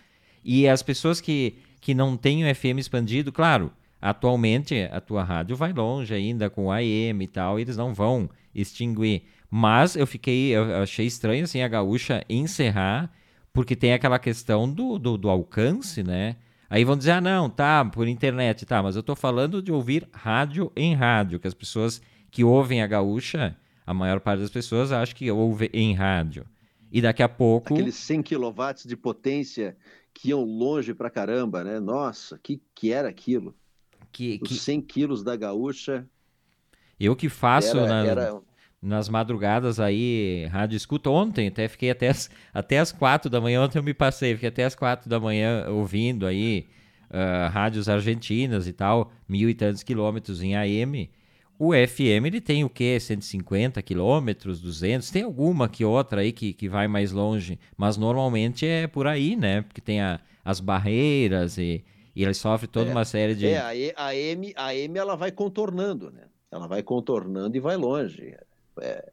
E as pessoas que, que não têm o FM expandido, claro, atualmente a tua rádio vai longe ainda com AM e tal, e eles não vão extinguir. Mas eu fiquei, eu achei estranho assim a gaúcha encerrar, porque tem aquela questão do, do, do alcance, né? Aí vão dizer, ah, não, tá, por internet, tá, mas eu tô falando de ouvir rádio em rádio, que as pessoas que ouvem a gaúcha, a maior parte das pessoas acha que ouve em rádio. E daqui a pouco. Aqueles 100 kW de potência que iam longe pra caramba, né? Nossa, que, que era aquilo? Que, Os que... 100 quilos da gaúcha. Eu que faço era, na, era nas madrugadas aí, rádio escuta. Ontem até fiquei até as, até as quatro da manhã, ontem eu me passei, fiquei até as quatro da manhã ouvindo aí uh, rádios argentinas e tal, mil e tantos quilômetros em AM. O FM ele tem o quê? 150 quilômetros, 200? Tem alguma que outra aí que, que vai mais longe, mas normalmente é por aí, né? Porque tem a, as barreiras e, e ele sofre toda é, uma série de... É, a, AM, a AM ela vai contornando, né? Ela vai contornando e vai longe. É,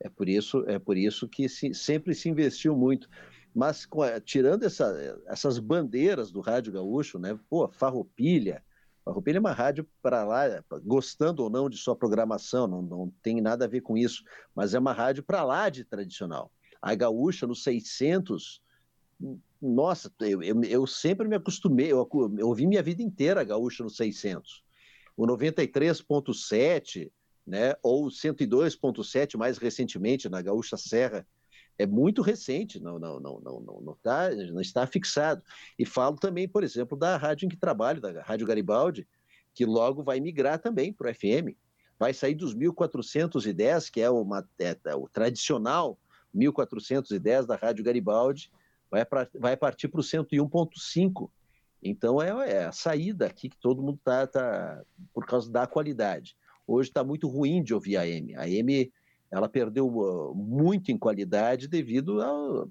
é por isso, é por isso que se, sempre se investiu muito. Mas tirando essa, essas bandeiras do rádio gaúcho, né? Pô, Farroupilha, Farroupilha é uma rádio para lá, gostando ou não de sua programação, não, não tem nada a ver com isso, mas é uma rádio para lá de tradicional. A gaúcha no 600, nossa, eu, eu, eu sempre me acostumei, eu, eu ouvi minha vida inteira a gaúcha no 600. O 93.7 né? ou 102.7 mais recentemente na Gaúcha Serra, é muito recente, não, não, não, não, não, não, tá, não está fixado. E falo também, por exemplo, da rádio em que trabalho, da Rádio Garibaldi, que logo vai migrar também para o FM. Vai sair dos 1410, que é, uma, é, é o tradicional 1410 da Rádio Garibaldi, vai, pra, vai partir para o 101.5. Então é, é, a saída aqui que todo mundo está tá, por causa da qualidade hoje está muito ruim de ouvir a AM. A AM ela perdeu uh, muito em qualidade devido a,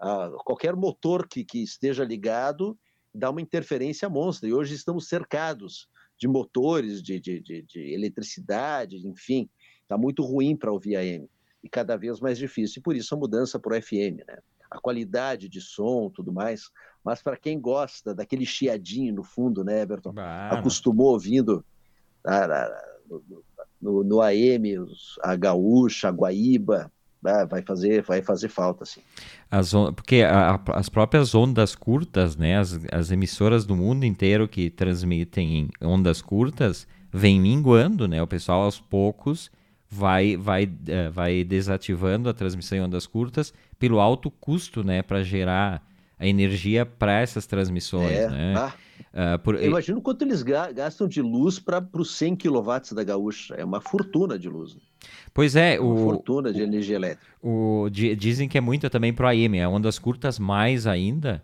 a, a qualquer motor que, que, esteja ligado dá uma interferência monstra. E hoje estamos cercados de motores, de, de, de, de eletricidade, enfim, está muito ruim para ouvir a AM e cada vez mais difícil. E por isso a mudança para o FM, né? A qualidade de som, tudo mais. Mas para quem gosta daquele chiadinho no fundo, né, Everton? Acostumou ouvindo no, no AM, a Gaúcha, a Guaíba, ah, vai fazer, vai fazer falta, sim. As, porque a, as próprias ondas curtas, né, as, as emissoras do mundo inteiro que transmitem em ondas curtas, vem minguando, né? O pessoal aos poucos vai, vai, uh, vai desativando a transmissão em ondas curtas pelo alto custo, né, para gerar a energia para essas transmissões, é. né? Ah. Uh, por... Eu imagino quanto eles gastam de luz para os 100 kW da gaúcha. É uma fortuna de luz. Né? Pois é. é uma o, fortuna de energia elétrica. O, dizem que é muito também para a AM, é ondas curtas mais ainda.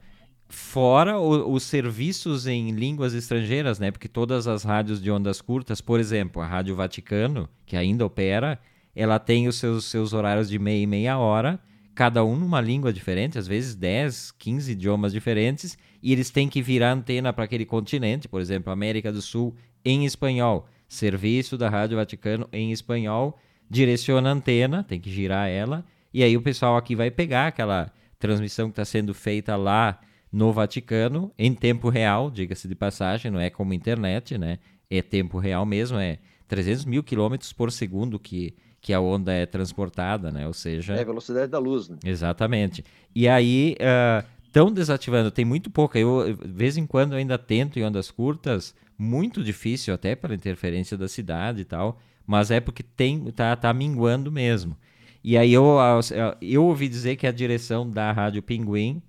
Fora o, os serviços em línguas estrangeiras, né? Porque todas as rádios de ondas curtas, por exemplo, a Rádio Vaticano, que ainda opera, ela tem os seus, seus horários de meia e meia hora cada um numa língua diferente, às vezes 10, 15 idiomas diferentes, e eles têm que virar antena para aquele continente, por exemplo, América do Sul em espanhol, serviço da Rádio Vaticano em espanhol, direciona a antena, tem que girar ela, e aí o pessoal aqui vai pegar aquela transmissão que está sendo feita lá no Vaticano em tempo real, diga-se de passagem, não é como internet, né? É tempo real mesmo, é 300 mil quilômetros por segundo que que a onda é transportada, né? Ou seja... É a velocidade da luz, né? Exatamente. E aí, estão desativando, tem muito pouca. Eu, de vez em quando, ainda tento em ondas curtas, muito difícil, até pela interferência da cidade e tal, mas é porque tem, tá, tá minguando mesmo. E aí eu, eu ouvi dizer que a direção da Rádio Pinguim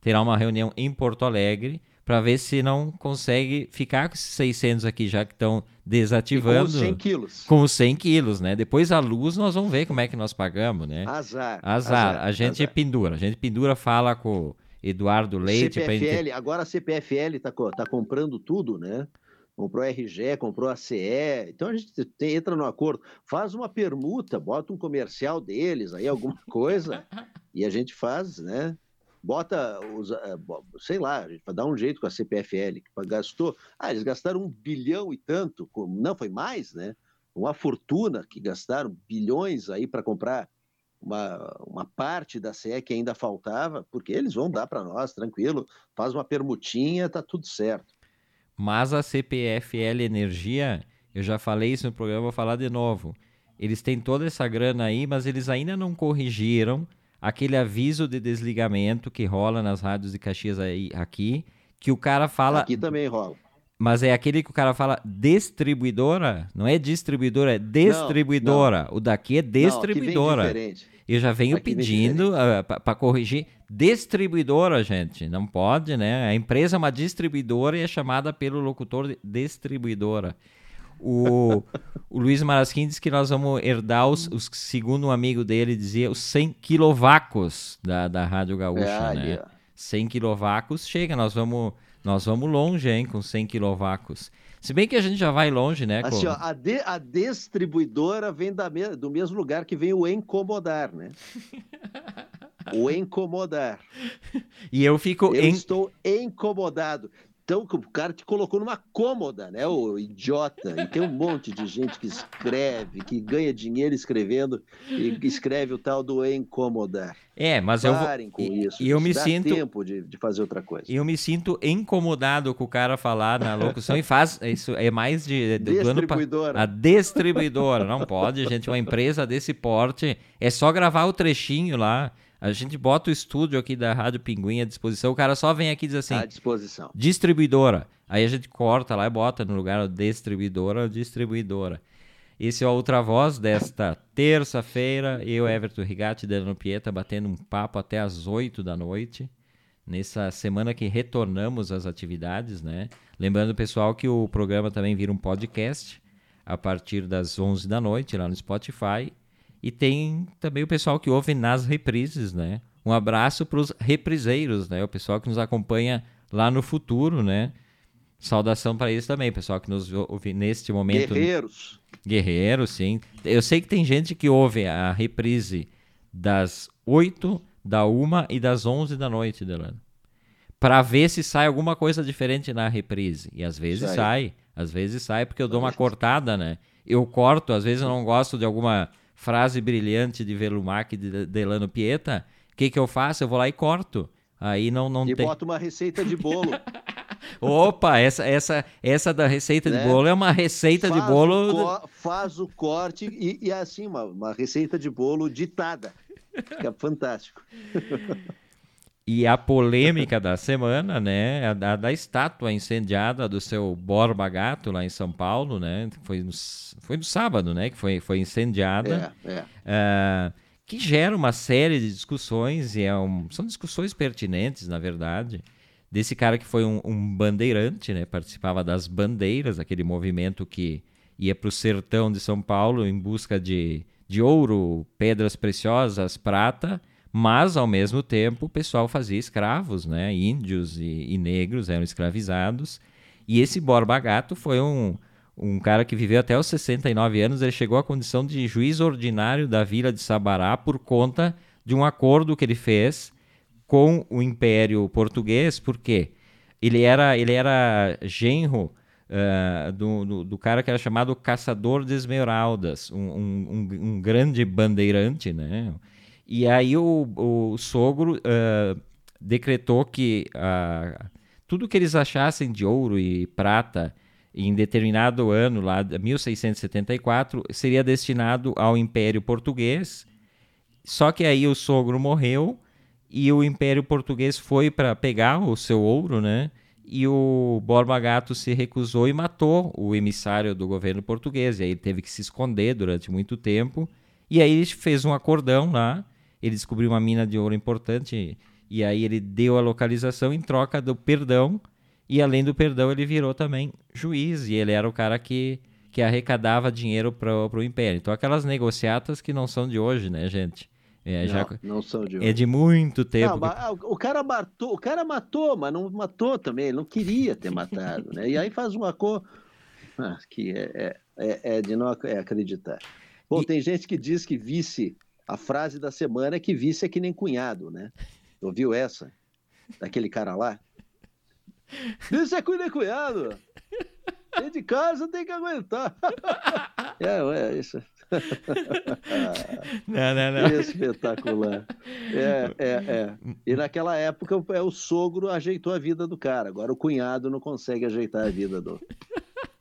terá uma reunião em Porto Alegre para ver se não consegue ficar com esses 600 aqui, já que estão desativando. E com os 100 quilos. Com os 100 quilos, né? Depois a luz nós vamos ver como é que nós pagamos, né? Azar. Azar. azar a gente azar. pendura. A gente pendura, fala com Eduardo Leite. CPFL, gente... agora a CPFL está tá comprando tudo, né? Comprou a RGE, comprou a CE. Então a gente tem, entra no acordo, faz uma permuta, bota um comercial deles aí, alguma coisa, e a gente faz, né? bota os, eh, sei lá, para dar um jeito com a CPFL, que gastou, ah, eles gastaram um bilhão e tanto, não, foi mais, né? Uma fortuna que gastaram bilhões aí para comprar uma, uma parte da CE que ainda faltava, porque eles vão dar para nós, tranquilo, faz uma permutinha, tá tudo certo. Mas a CPFL Energia, eu já falei isso no programa, vou falar de novo. Eles têm toda essa grana aí, mas eles ainda não corrigiram aquele aviso de desligamento que rola nas rádios de Caxias aí, aqui, que o cara fala. Aqui também rola. Mas é aquele que o cara fala distribuidora, não é distribuidora, é distribuidora. Não, não. O daqui é distribuidora. Não, Eu já venho aqui pedindo uh, ah, para corrigir. Distribuidora, gente, não pode, né? A empresa é uma distribuidora e é chamada pelo locutor de distribuidora. O, o Luiz Marasquim disse que nós vamos herdar os, os, segundo um amigo dele dizia, os 100 quilowacos da, da Rádio Gaúcha, é, né? Yeah. 100 quilowacos chega, nós vamos, nós vamos longe, hein, com 100 quilowacos. Se bem que a gente já vai longe, né? Assim, ó, a, de, a distribuidora vem da me, do mesmo lugar que vem o incomodar, né? o incomodar. E eu fico. Eu estou incomodado. Então, o cara te colocou numa cômoda, né, o idiota. E tem um monte de gente que escreve, que ganha dinheiro escrevendo e escreve o tal do incomodar. É, mas Parem eu vou... com isso. E eu me sinto tempo de, de fazer outra coisa. Eu me sinto incomodado com o cara falar na locução e faz isso é mais de, de distribuidora. a distribuidora, não pode, gente, uma empresa desse porte é só gravar o trechinho lá a gente bota o estúdio aqui da Rádio Pinguim à disposição, o cara só vem aqui e diz assim: à disposição. Distribuidora. Aí a gente corta lá e bota no lugar distribuidora, distribuidora. Esse é a outra voz desta terça-feira. Eu, Everton Rigatti, Delano Pieta, batendo um papo até às 8 da noite. Nessa semana que retornamos às atividades, né? Lembrando, pessoal, que o programa também vira um podcast a partir das 11 da noite lá no Spotify e tem também o pessoal que ouve nas reprises, né? Um abraço para os repriseiros, né? O pessoal que nos acompanha lá no futuro, né? Saudação para eles também, pessoal que nos ouve neste momento. Guerreiros. Guerreiros, sim. Eu sei que tem gente que ouve a reprise das 8, da 1 e das 11 da noite, Delano. Para ver se sai alguma coisa diferente na reprise. E às vezes sai. sai. Às vezes sai porque eu dou uma cortada, né? Eu corto, às vezes eu não gosto de alguma frase brilhante de Velumac de Delano Pieta, o que, que eu faço? Eu vou lá e corto. Aí não, não e tem. E bota uma receita de bolo. Opa, essa, essa, essa da receita né? de bolo é uma receita faz de bolo. O faz o corte e, e assim, uma, uma receita de bolo ditada. Fica fantástico. E a polêmica da semana, né, a da, da, estátua incendiada do seu Borba Gato lá em São Paulo, né, foi no, foi no sábado, né, que foi, foi incendiada, é, é. Uh, que gera uma série de discussões e é um, são discussões pertinentes, na verdade, desse cara que foi um, um bandeirante, né, participava das bandeiras, aquele movimento que ia para o sertão de São Paulo em busca de, de ouro, pedras preciosas, prata mas ao mesmo tempo o pessoal fazia escravos, né? Índios e, e negros eram escravizados. E esse Borba Gato foi um, um cara que viveu até os 69 anos. Ele chegou à condição de juiz ordinário da vila de Sabará por conta de um acordo que ele fez com o Império Português, porque ele era, ele era genro uh, do, do, do, cara que era chamado Caçador de Esmeraldas, um, um, um grande bandeirante, né? E aí o, o sogro uh, decretou que uh, tudo que eles achassem de ouro e prata em determinado ano, lá 1674, seria destinado ao Império Português. Só que aí o sogro morreu e o Império Português foi para pegar o seu ouro, né? E o Borba Gato se recusou e matou o emissário do governo português. E aí ele teve que se esconder durante muito tempo. E aí ele fez um acordão lá ele descobriu uma mina de ouro importante e aí ele deu a localização em troca do perdão E além do perdão, ele virou também juiz e ele era o cara que, que arrecadava dinheiro para o império. Então, aquelas negociatas que não são de hoje, né, gente? É, não, já, não são de hoje. É de muito tempo. Não, que... O cara matou, o cara matou, mas não matou também, ele não queria ter matado, né? E aí faz uma cor ah, que é, é, é, é de não é acreditar. Bom, e... tem gente que diz que vice, a frase da semana é que vice é que nem cunhado, né? Ouviu essa? Daquele cara lá? Vice é que nem cunhado! Tem de casa tem que aguentar. é, é isso. não, não, não. Espetacular. É, é, é. E naquela época é, o sogro ajeitou a vida do cara. Agora o cunhado não consegue ajeitar a vida do,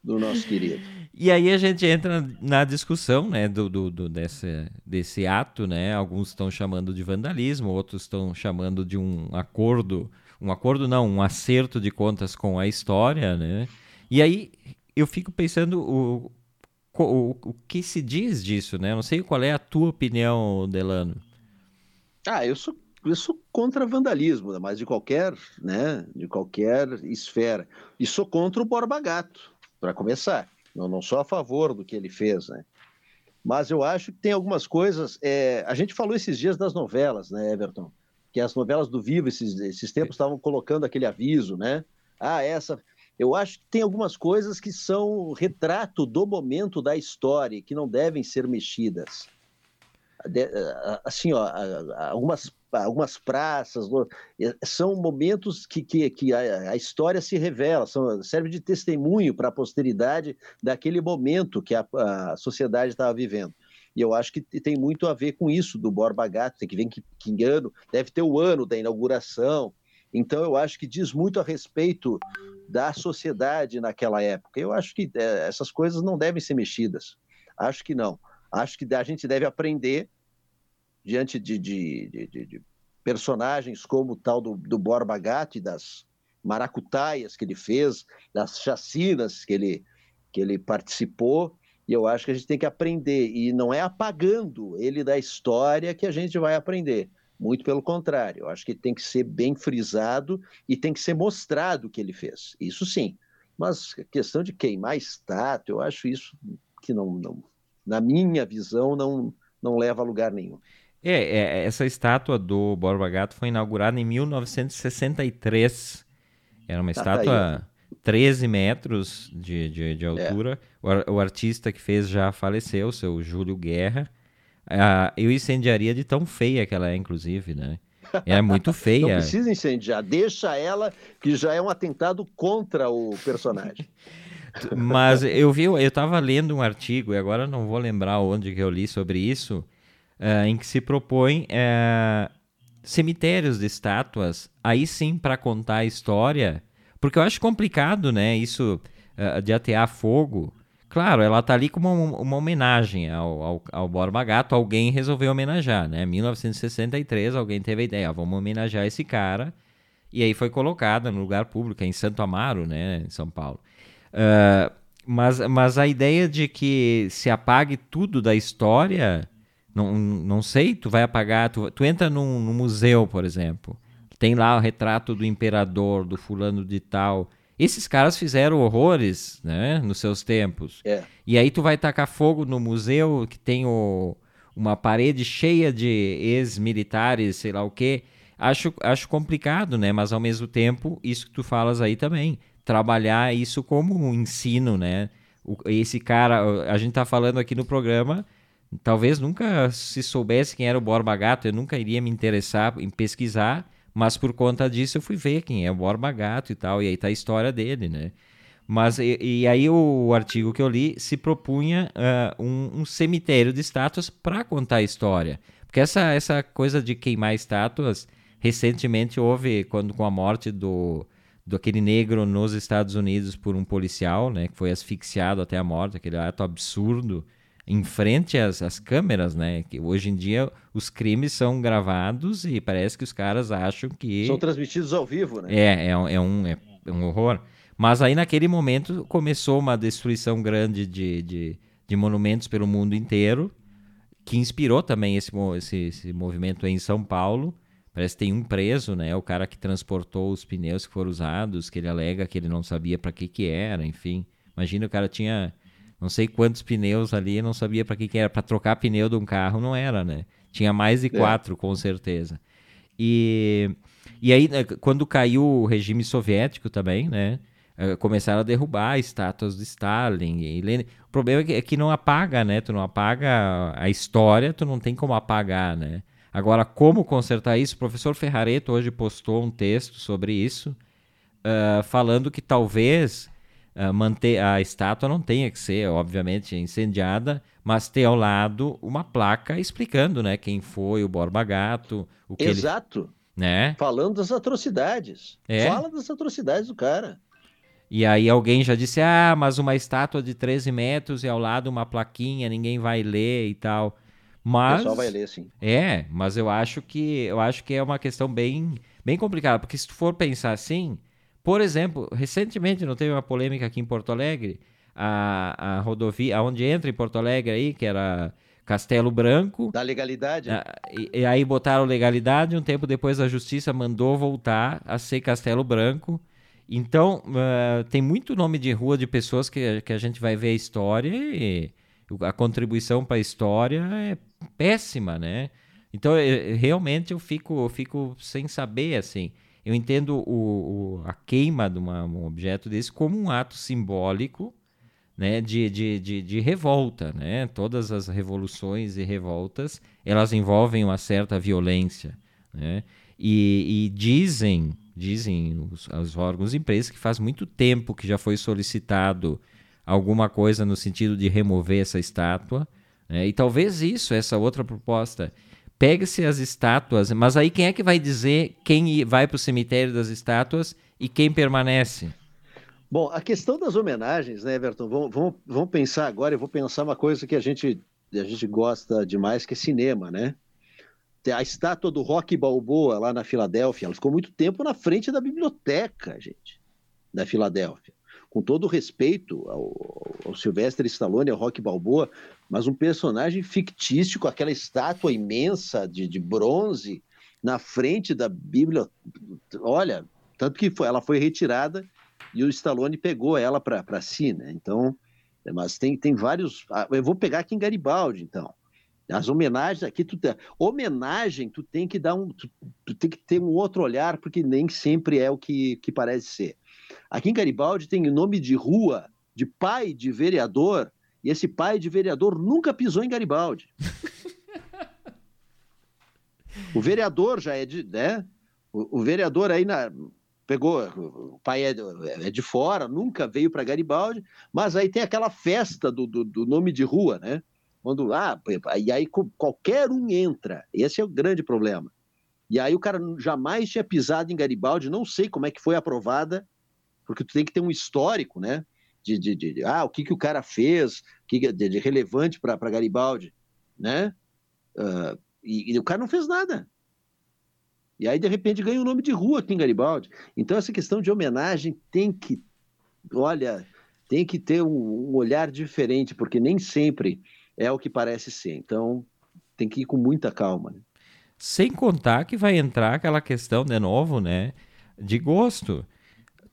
do nosso querido. E aí a gente entra na discussão, né, do, do, do desse, desse ato, né? Alguns estão chamando de vandalismo, outros estão chamando de um acordo, um acordo não, um acerto de contas com a história, né? E aí eu fico pensando o, o, o que se diz disso, né? Não sei qual é a tua opinião, Delano. Ah, eu sou eu sou contra vandalismo, mas de qualquer, né, de qualquer esfera. E sou contra o Borba Gato, para começar. Eu não sou a favor do que ele fez, né? Mas eu acho que tem algumas coisas. É... A gente falou esses dias das novelas, né, Everton? Que as novelas do Vivo, esses, esses tempos, estavam colocando aquele aviso, né? Ah, essa eu acho que tem algumas coisas que são retrato do momento da história, que não devem ser mexidas. Assim, ó, algumas, algumas praças são momentos que, que, que a, a história se revela, são, serve de testemunho para a posteridade daquele momento que a, a sociedade estava vivendo. E eu acho que tem muito a ver com isso do Borba Gato, tem que ver que, que ano, deve ter o ano da inauguração. Então eu acho que diz muito a respeito da sociedade naquela época. Eu acho que é, essas coisas não devem ser mexidas. Acho que não. Acho que a gente deve aprender diante de, de, de, de personagens como o tal do, do Borba Gatti, das maracutaias que ele fez, das chacinas que ele, que ele participou. E eu acho que a gente tem que aprender. E não é apagando ele da história que a gente vai aprender. Muito pelo contrário, eu acho que tem que ser bem frisado e tem que ser mostrado o que ele fez. Isso sim. Mas a questão de queimar estátua, eu acho isso que não, não na minha visão, não, não leva a lugar nenhum. É, é, essa estátua do Borba Gato foi inaugurada em 1963. Era uma tá, tá estátua tá 13 metros de, de, de altura. É. O, o, artista que fez já faleceu, o seu Júlio Guerra. Ah, eu incendiaria de tão feia que ela é, inclusive, né? É muito feia. Não precisa incendiar, deixa ela, que já é um atentado contra o personagem. Mas eu vi, eu estava lendo um artigo, e agora não vou lembrar onde que eu li sobre isso, uh, em que se propõe uh, cemitérios de estátuas, aí sim para contar a história, porque eu acho complicado, né, isso uh, de atear fogo, Claro, ela tá ali como uma, uma homenagem ao, ao, ao, Borba Gato. Alguém resolveu homenagear, né? 1963, alguém teve a ideia, vamos homenagear esse cara. E aí foi colocada no lugar público, em Santo Amaro, né? Em São Paulo. Uh, mas, mas a ideia de que se apague tudo da história, não, não sei, tu vai apagar. Tu, tu entra num, num museu, por exemplo, tem lá o retrato do imperador, do fulano de tal esses caras fizeram horrores, né, nos seus tempos. É. E aí tu vai tacar fogo no museu que tem o, uma parede cheia de ex-militares, sei lá o quê. Acho, acho complicado, né? Mas ao mesmo tempo, isso que tu falas aí também. Trabalhar isso como um ensino, né? O, esse cara, a gente tá falando aqui no programa, talvez nunca se soubesse quem era o Borba Gato, eu nunca iria me interessar em pesquisar mas por conta disso eu fui ver quem é o Borba Gato e tal, e aí tá a história dele, né? Mas e, e aí o, artigo que eu li se propunha uh, um, um, cemitério de estátuas para contar a história. Porque essa, essa coisa de queimar estátuas, recentemente houve, quando com a morte do, do aquele negro nos Estados Unidos por um policial, né? Que foi asfixiado até a morte, aquele ato absurdo em frente às, às câmeras, né? Que hoje em dia os crimes são gravados e parece que os caras acham que. São transmitidos ao vivo, né? É, é, é, um, é, é um horror. Mas aí naquele momento começou uma destruição grande de, de, de monumentos pelo mundo inteiro, que inspirou também esse, esse, esse movimento em São Paulo Parece que tem um preso, né? O cara que transportou os pneus que foram usados, que ele alega que ele não sabia para que que era, enfim. Imagina o cara tinha não sei quantos pneus ali, não sabia para que que era, para trocar pneu de um carro não era, né? Tinha mais de é. quatro, com certeza. E e aí né, quando caiu o regime soviético também, né? Eh, começaram a derrubar estátuas de Stalin e Lenin. O problema é que, é que não apaga, né? Tu não apaga a história, tu não tem como apagar, né? Agora, como consertar isso? O professor Ferrareto hoje postou um texto sobre isso, uh, falando que talvez uh, manter a estátua não tenha que ser, obviamente, incendiada, mas ter ao lado uma placa explicando, né, quem foi o Borba Gato, o que Exato. Ele, né? Falando das atrocidades. É? Fala das atrocidades do cara. E aí alguém já disse, ah, mas uma estátua de 13 metros e ao lado uma plaquinha, ninguém vai ler e tal. Mas, o pessoal vai ler, sim. É, mas eu acho que eu acho que é uma questão bem, bem complicada, porque se tu for pensar assim, por exemplo, recentemente não teve uma polêmica aqui em Porto Alegre, a, a rodovia, aonde entra em Porto Alegre aí, que era Castelo Branco. Da legalidade. A, e, e, aí botaram legalidade, um tempo depois a justiça mandou voltar a ser Castelo Branco. Então, uh, tem muito nome de rua de pessoas que, que a gente vai ver a história e a contribuição para a história é péssima, né? Então, eu, realmente eu fico, eu fico sem saber, assim. Eu entendo o, o a queima de uma, um objeto desse como um ato simbólico, né, de, de, de, de, revolta, né? Todas as revoluções e revoltas, elas envolvem uma certa violência, né? E, e dizem, dizem os, os órgãos e empresas que faz muito tempo que já foi solicitado alguma coisa no sentido de remover essa estátua, né? E talvez isso, essa outra proposta, pegue-se as estátuas, mas aí quem é que vai dizer quem vai para o cemitério das estátuas e quem permanece? Bom, a questão das homenagens, né, Everton? Vamos, vamos, vamos pensar agora, eu vou pensar uma coisa que a gente, a gente gosta demais, que é cinema, né? A estátua do Rock Balboa lá na Filadélfia, ela ficou muito tempo na frente da biblioteca, gente, da Filadélfia com todo respeito ao, ao Sylvester Stallone, ao Rock Balboa, mas um personagem fictício com aquela estátua imensa de, de bronze na frente da Bíblia. Olha, tanto que foi, ela foi retirada e o Stallone pegou ela para si, né? Então, mas tem, tem vários. Ah, eu vou pegar aqui em Garibaldi, então. As homenagens aqui, tu tem, homenagem, tu tem que dar um, tu, tu, tem que ter um outro olhar, porque nem sempre é o que, que parece ser. Aqui em Garibaldi tem nome de rua de pai de vereador, e esse pai de vereador nunca pisou em Garibaldi. o vereador já é de. Né? O, o vereador aí na, pegou, o pai é, é de fora, nunca veio para Garibaldi, mas aí tem aquela festa do, do, do, nome de rua, né? Quando, ah, e aí qualquer um entra, esse é o grande problema. E aí o cara jamais tinha pisado em Garibaldi, não sei como é que foi aprovada porque tu tem que ter um histórico, né? De, de, de ah, o que, que o cara fez, o que de, de relevante para Garibaldi, né? Uh, e, e, o cara não fez nada. E aí, de repente, ganha o um nome de rua aqui em Garibaldi. Então, essa questão de homenagem tem que, olha, tem que ter um, um olhar diferente, porque nem sempre é o que parece ser. Então, tem que ir com muita calma. Né? Sem contar que vai entrar aquela questão, de novo, né? De gosto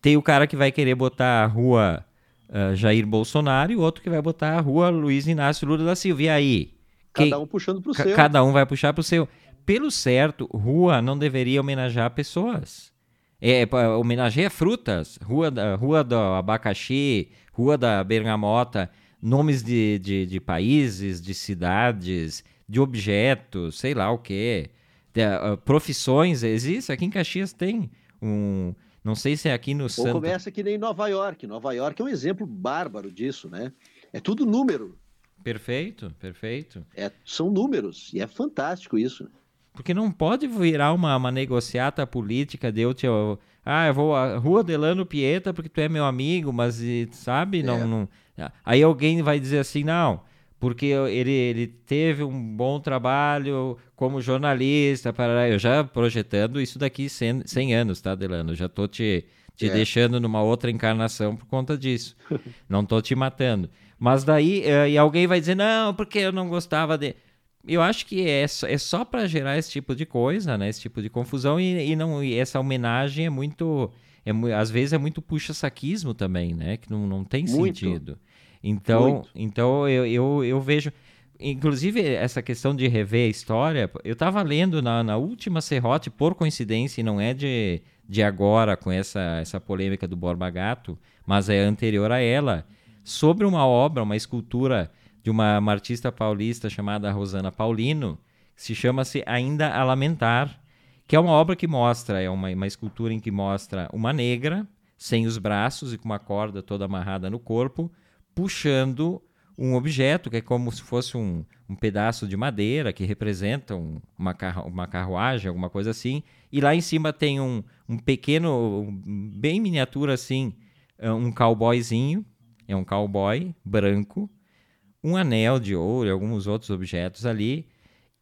tem o cara que vai querer botar a rua uh, Jair Bolsonaro e o outro que vai botar a rua Luiz Inácio Lula da Silva. E aí? Cada um puxando para o seu. Cada um vai puxar para o seu. Pelo certo, rua não deveria homenagear pessoas. É, é homenageia frutas. Rua, da, rua do abacaxi, rua da bergamota, nomes de, de, de países, de cidades, de objetos, sei lá o quê. De, uh, profissões, existe. Aqui em Caxias tem um não sei se é aqui no Ou Santa... começa que nem Nova York. Nova York é um exemplo bárbaro disso, né? É tudo número. Perfeito, perfeito. É, são números, e é fantástico isso. Porque não pode virar uma, uma negociata política de eu te. Ah, eu vou à Rua Delano Pieta porque tu é meu amigo, mas sabe? Não, é. não. Aí alguém vai dizer assim: não, porque ele, ele teve um bom trabalho como jornalista, para eu já projetando isso daqui 100, 100 anos, tá, Delano? Eu já tô te, te é. deixando numa outra encarnação por conta disso. não tô te matando. Mas daí, uh, e alguém vai dizer, não, porque eu não gostava de... eu acho que é, é só para gerar esse tipo de coisa, né? Esse tipo de confusão e, e não e essa homenagem é muito, é, às vezes é muito puxa-saquismo também, né? Que não, não tem muito. sentido. Então, muito. então eu, eu, eu vejo... Inclusive, essa questão de rever a história, eu estava lendo na, na última serrote, por coincidência, e não é de, de agora com essa, essa polêmica do Borba Gato, mas é anterior a ela, sobre uma obra, uma escultura de uma, uma artista paulista chamada Rosana Paulino, que se chama-se Ainda a Lamentar, que é uma obra que mostra, é uma, uma escultura em que mostra uma negra, sem os braços e com uma corda toda amarrada no corpo, puxando um objeto que é como se fosse um, um pedaço de madeira que representa um, uma, carru uma carruagem, alguma coisa assim. E lá em cima tem um, um pequeno, bem miniatura assim, um cowboyzinho, é um cowboy branco, um anel de ouro e alguns outros objetos ali.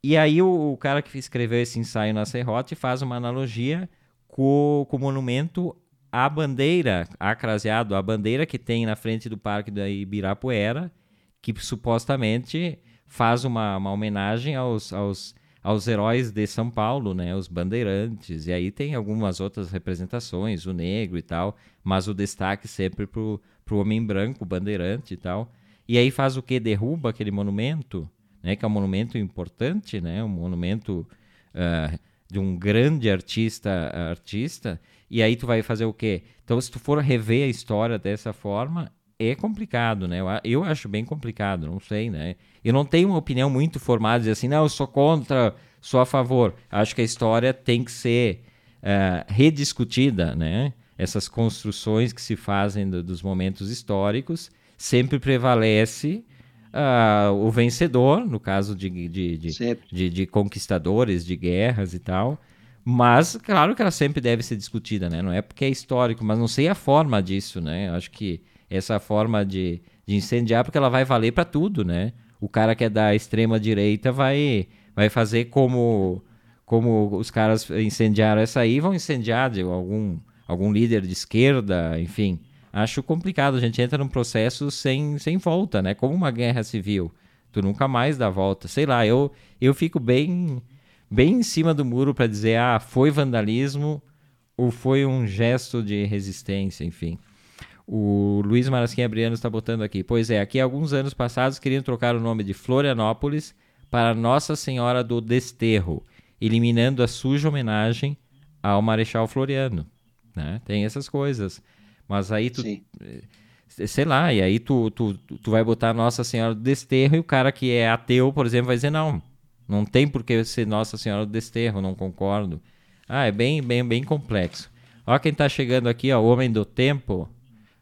E aí o, o cara que escreveu esse ensaio na Serrote faz uma analogia com, com o monumento à bandeira, a craseado, a bandeira que tem na frente do Parque da Ibirapuera, que supostamente faz uma, uma homenagem aos, aos, aos heróis de São Paulo, né, os bandeirantes. E aí tem algumas outras representações, o negro e tal, mas o destaque sempre para o homem branco, bandeirante e tal. E aí faz o que? Derruba aquele monumento, né? Que é um monumento importante, né? Um monumento uh, de um grande artista, artista. E aí tu vai fazer o quê? Então, se tu for rever a história dessa forma, é complicado, né? Eu, eu acho bem complicado, não sei, né? Eu não tenho uma opinião muito formada, dizer assim, não, eu sou contra, sou a favor. Acho que a história tem que ser uh, rediscutida, né? Essas construções que se fazem do, dos momentos históricos sempre prevalece uh, o vencedor, no caso de, de, de, de, de conquistadores, de guerras e tal. Mas, claro que ela sempre deve ser discutida, né? Não é porque é histórico, mas não sei a forma disso, né? Eu acho que essa forma de, de incendiar, porque ela vai valer para tudo, né? O cara que é da extrema direita vai, vai fazer como, como os caras incendiaram essa aí, vão incendiar de algum, algum líder de esquerda, enfim acho complicado. A gente entra num processo sem, sem volta, né? Como uma guerra civil. Tu nunca mais dá volta. Sei lá, eu, eu fico bem, bem em cima do muro para dizer, ah, foi vandalismo ou foi um gesto de resistência, enfim. O Luiz Marasquim Abriano está botando aqui. Pois é, aqui alguns anos passados queriam trocar o nome de Florianópolis para Nossa Senhora do Desterro, eliminando a suja homenagem ao Marechal Floriano. Né? Tem essas coisas. Mas aí tu. Sim. Eh, sei lá, e aí tu, tu, tu vai botar Nossa Senhora do Desterro e o cara que é ateu, por exemplo, vai dizer: não, não tem por que ser Nossa Senhora do Desterro, não concordo. Ah, é bem, bem, bem complexo. Ó, quem tá chegando aqui, ó, o Homem do Tempo,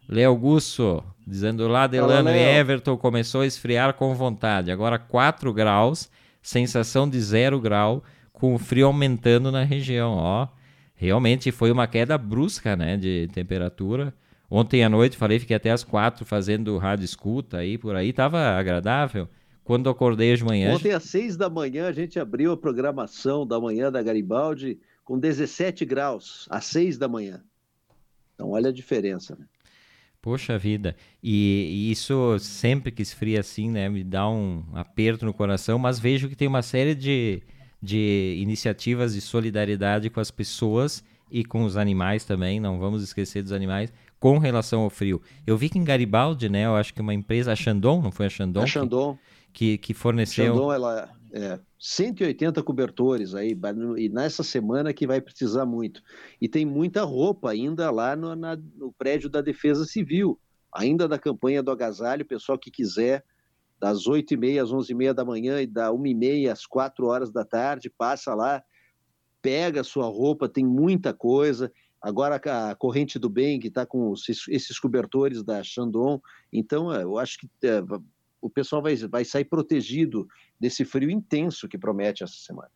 Léo Augusto, dizendo lá, Delano e Everton começou a esfriar com vontade. Agora 4 graus, sensação de 0 grau, com o frio aumentando na região, ó realmente foi uma queda brusca, né, de temperatura. Ontem à noite, falei, fiquei até as quatro fazendo rádio escuta aí, por aí, estava agradável. Quando acordei de manhã... Ontem às seis da manhã, a gente abriu a programação da manhã da Garibaldi com 17 graus, às seis da manhã. Então, olha a diferença, né? Poxa vida, e, e, isso sempre que esfria assim, né, me dá um aperto no coração, mas vejo que tem uma série de, de iniciativas de solidariedade com as pessoas e com os animais também, não vamos esquecer dos animais, com relação ao frio. Eu vi que em Garibaldi, né, eu acho que uma empresa, a Chandon, não foi a Chandon? A Chandon. Que, que forneceu... Chandon, ela é 180 cobertores aí, e nessa semana que vai precisar muito. E tem muita roupa ainda lá no, na, no prédio da Defesa Civil, ainda da campanha do agasalho, pessoal que quiser das 8h30 às 11h30 da manhã e da 1h30 às 4 horas da tarde, passa lá, pega a sua roupa, tem muita coisa. Agora a corrente do bem, que está com esses cobertores da Chandon. Então, é, eu acho que é, o pessoal vai, vai sair protegido desse frio intenso que promete essa semana.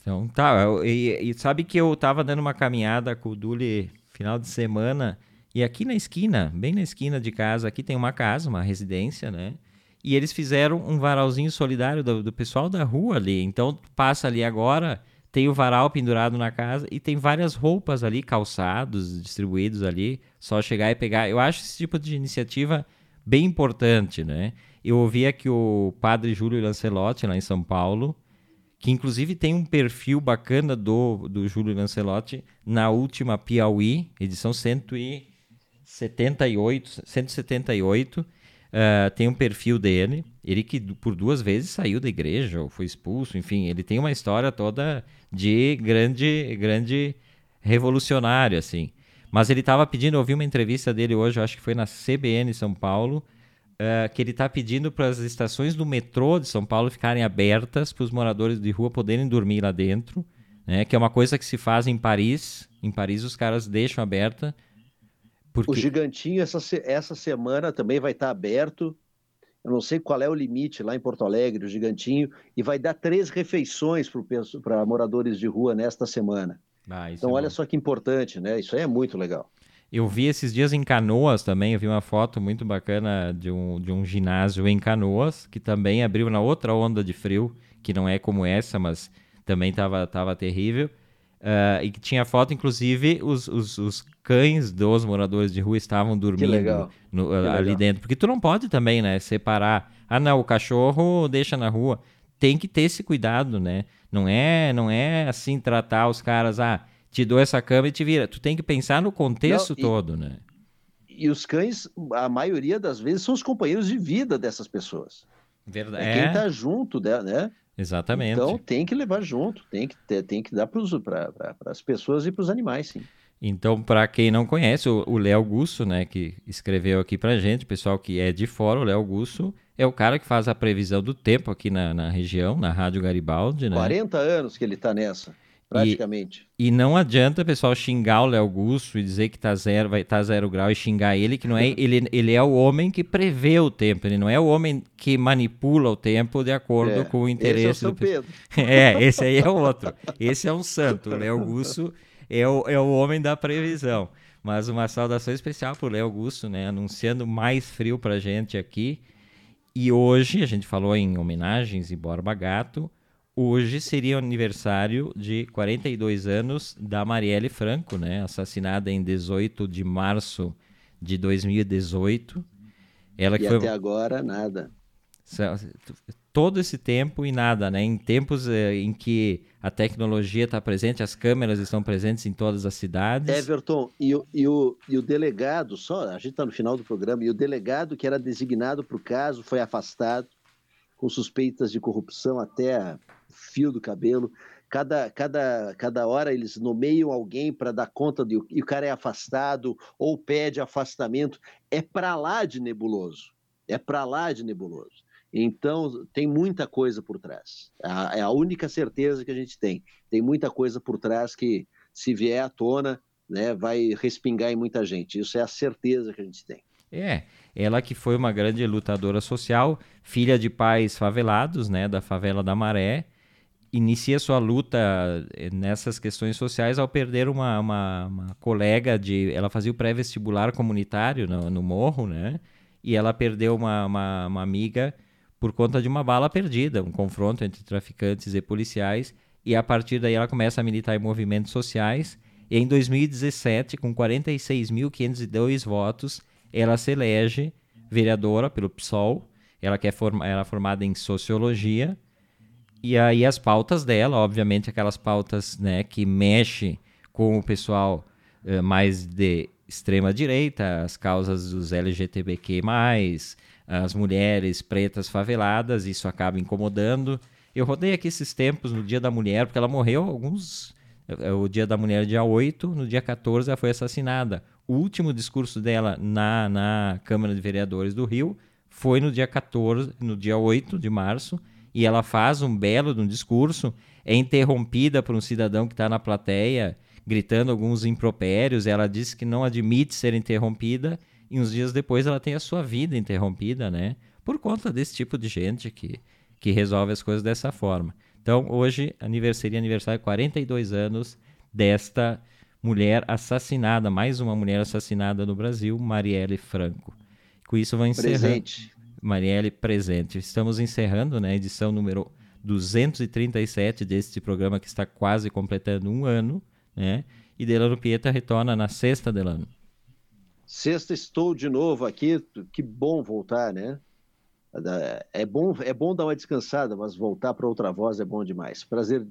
Então, tá. E, e sabe que eu estava dando uma caminhada com o Duli final de semana. E aqui na esquina, bem na esquina de casa, aqui tem uma casa, uma residência, né? E eles fizeram um varalzinho solidário do, do pessoal da rua ali. Então, passa ali agora, tem o varal pendurado na casa e tem várias roupas ali, calçados, distribuídos ali. Só chegar e pegar. Eu acho esse tipo de iniciativa bem importante, né? Eu ouvi aqui o padre Júlio Lancelotti, lá em São Paulo, que inclusive tem um perfil bacana do, do Júlio Lancelotti na última Piauí, edição 178, 178. Uh, tem um perfil dele, ele que por duas vezes saiu da igreja ou foi expulso, enfim, ele tem uma história toda de grande, grande revolucionário, assim. Mas ele estava pedindo, eu ouvi uma entrevista dele hoje, eu acho que foi na CBN São Paulo, uh, que ele está pedindo para as estações do metrô de São Paulo ficarem abertas para os moradores de rua poderem dormir lá dentro, né? Que é uma coisa que se faz em Paris. Em Paris os caras deixam aberta. Porque... O Gigantinho essa, essa semana também vai estar tá aberto. Eu não sei qual é o limite lá em Porto Alegre, o Gigantinho, e vai dar três refeições para moradores de rua nesta semana. Ah, então, é olha bom. só que importante, né? Isso aí é muito legal. Eu vi esses dias em Canoas também, eu vi uma foto muito bacana de um, de um ginásio em Canoas, que também abriu na outra onda de frio, que não é como essa, mas também estava tava terrível. Uh, e que tinha foto, inclusive, os, os, os, cães dos moradores de rua estavam dormindo no, ali dentro. Porque tu não pode também, né, separar. Ah, não, o cachorro deixa na rua. Tem que ter esse cuidado, né? Não é, não é assim tratar os caras, ah, te dou essa cama e te vira. Tu tem que pensar no contexto Não, e, todo, né? E os cães, a maioria das vezes, são os companheiros de vida dessas pessoas. Verdade. É quem tá junto dela, né? Exatamente. Então tem que levar junto, tem que, ter, tem que dar para as pessoas e para os animais, sim. Então, para quem não conhece, o Léo Augusto, né, que escreveu aqui para gente, pessoal que é de fora, o Léo Augusto é o cara que faz a previsão do tempo aqui na, na região, na Rádio Garibaldi, né? 40 anos que ele está nessa praticamente. E, e, não adianta, pessoal, xingar o Léo Augusto e dizer que tá zero, vai estar tá zero grau e xingar ele, que não é ele, ele é o homem que prevê o tempo, ele não é o homem que manipula o tempo de acordo é, com o interesse esse é o do Pedro. É, esse aí é outro. Esse é um santo. O Léo Augusto é o, é o homem da previsão. Mas uma saudação especial para o Léo Augusto, né? Anunciando mais frio para gente aqui. E hoje, a gente falou em homenagens e Borba Gato, Hoje seria o aniversário de 42 anos da Marielle Franco, né? Assassinada em 18 de março de 2018. Ela e que foi... até agora, nada. Todo esse tempo e nada, né? Em tempos eh, em que a tecnologia está presente, as câmeras estão presentes em todas as cidades. Everton, e o, e o, e o delegado, só, a gente está no final do programa, e o delegado que era designado para o caso foi afastado com suspeitas de corrupção até fio do cabelo. Cada, cada, cada hora eles nomeiam alguém para dar conta de, e o cara é afastado ou pede afastamento. É para lá de nebuloso. É para lá de nebuloso. Então, tem muita coisa por trás. É a única certeza que a gente tem. Tem muita coisa por trás que, se vier à tona, né, vai respingar em muita gente. Isso é a certeza que a gente tem. É, ela que foi uma grande lutadora social, filha de pais favelados, né, da favela da Maré, inicia sua luta eh, nessas questões sociais ao perder uma, uma, uma colega de. Ela fazia o pré-vestibular comunitário no, no, morro, né? E ela perdeu uma, uma, uma, amiga por conta de uma bala perdida, um confronto entre traficantes e policiais. E a partir daí ela começa a militar em movimentos sociais. E em 2017, com 46.502 votos, ela se elege vereadora pelo PSOL. Ela que é form era formada em sociologia e aí as pautas dela, obviamente aquelas pautas né, que mexe com o pessoal uh, mais de extrema direita, as causas dos LGBTQ+, as mulheres pretas faveladas, isso acaba incomodando. Eu rodei aqui esses tempos no Dia da Mulher, porque ela morreu alguns... Eh, o Dia da Mulher, dia 8, no dia 14 ela foi assassinada. O último discurso dela na, na Câmara de Vereadores do Rio foi no dia 14, no dia 8 de março, e ela faz um belo um discurso, é interrompida por um cidadão que está na plateia gritando alguns impropérios, ela diz que não admite ser interrompida e uns dias depois ela tem a sua vida interrompida, né? Por conta desse tipo de gente que, que resolve as coisas dessa forma. Então, hoje, aniversaria aniversário 42 anos desta mulher assassinada, mais uma mulher assassinada no Brasil, Marielle Franco. Com isso, vou encerrar. Presente. Marielle presente. Estamos encerrando né, a edição número 237 deste programa que está quase completando um ano, né? E Delano Pieta retorna na sexta, Delano. Sexta estou de novo aqui, que bom voltar, né? É bom, é bom dar uma descansada, mas voltar para outra voz é bom demais. Prazer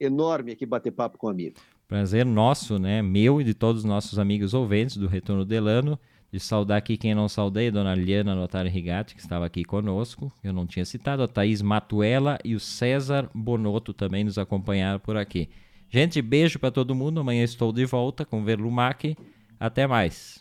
enorme aqui bater papo com amigo. Prazer nosso, né? Meu e de todos os nossos amigos ouvintes do Retorno Delano. De saudar aqui quem não saudei, Dona Liana Notário Rigatti, que estava aqui conosco. Eu não tinha citado, a Thaís Matuela e o César Bonotto também nos acompanharam por aqui. Gente, beijo para todo mundo. Amanhã estou de volta com Verlumac. Até mais.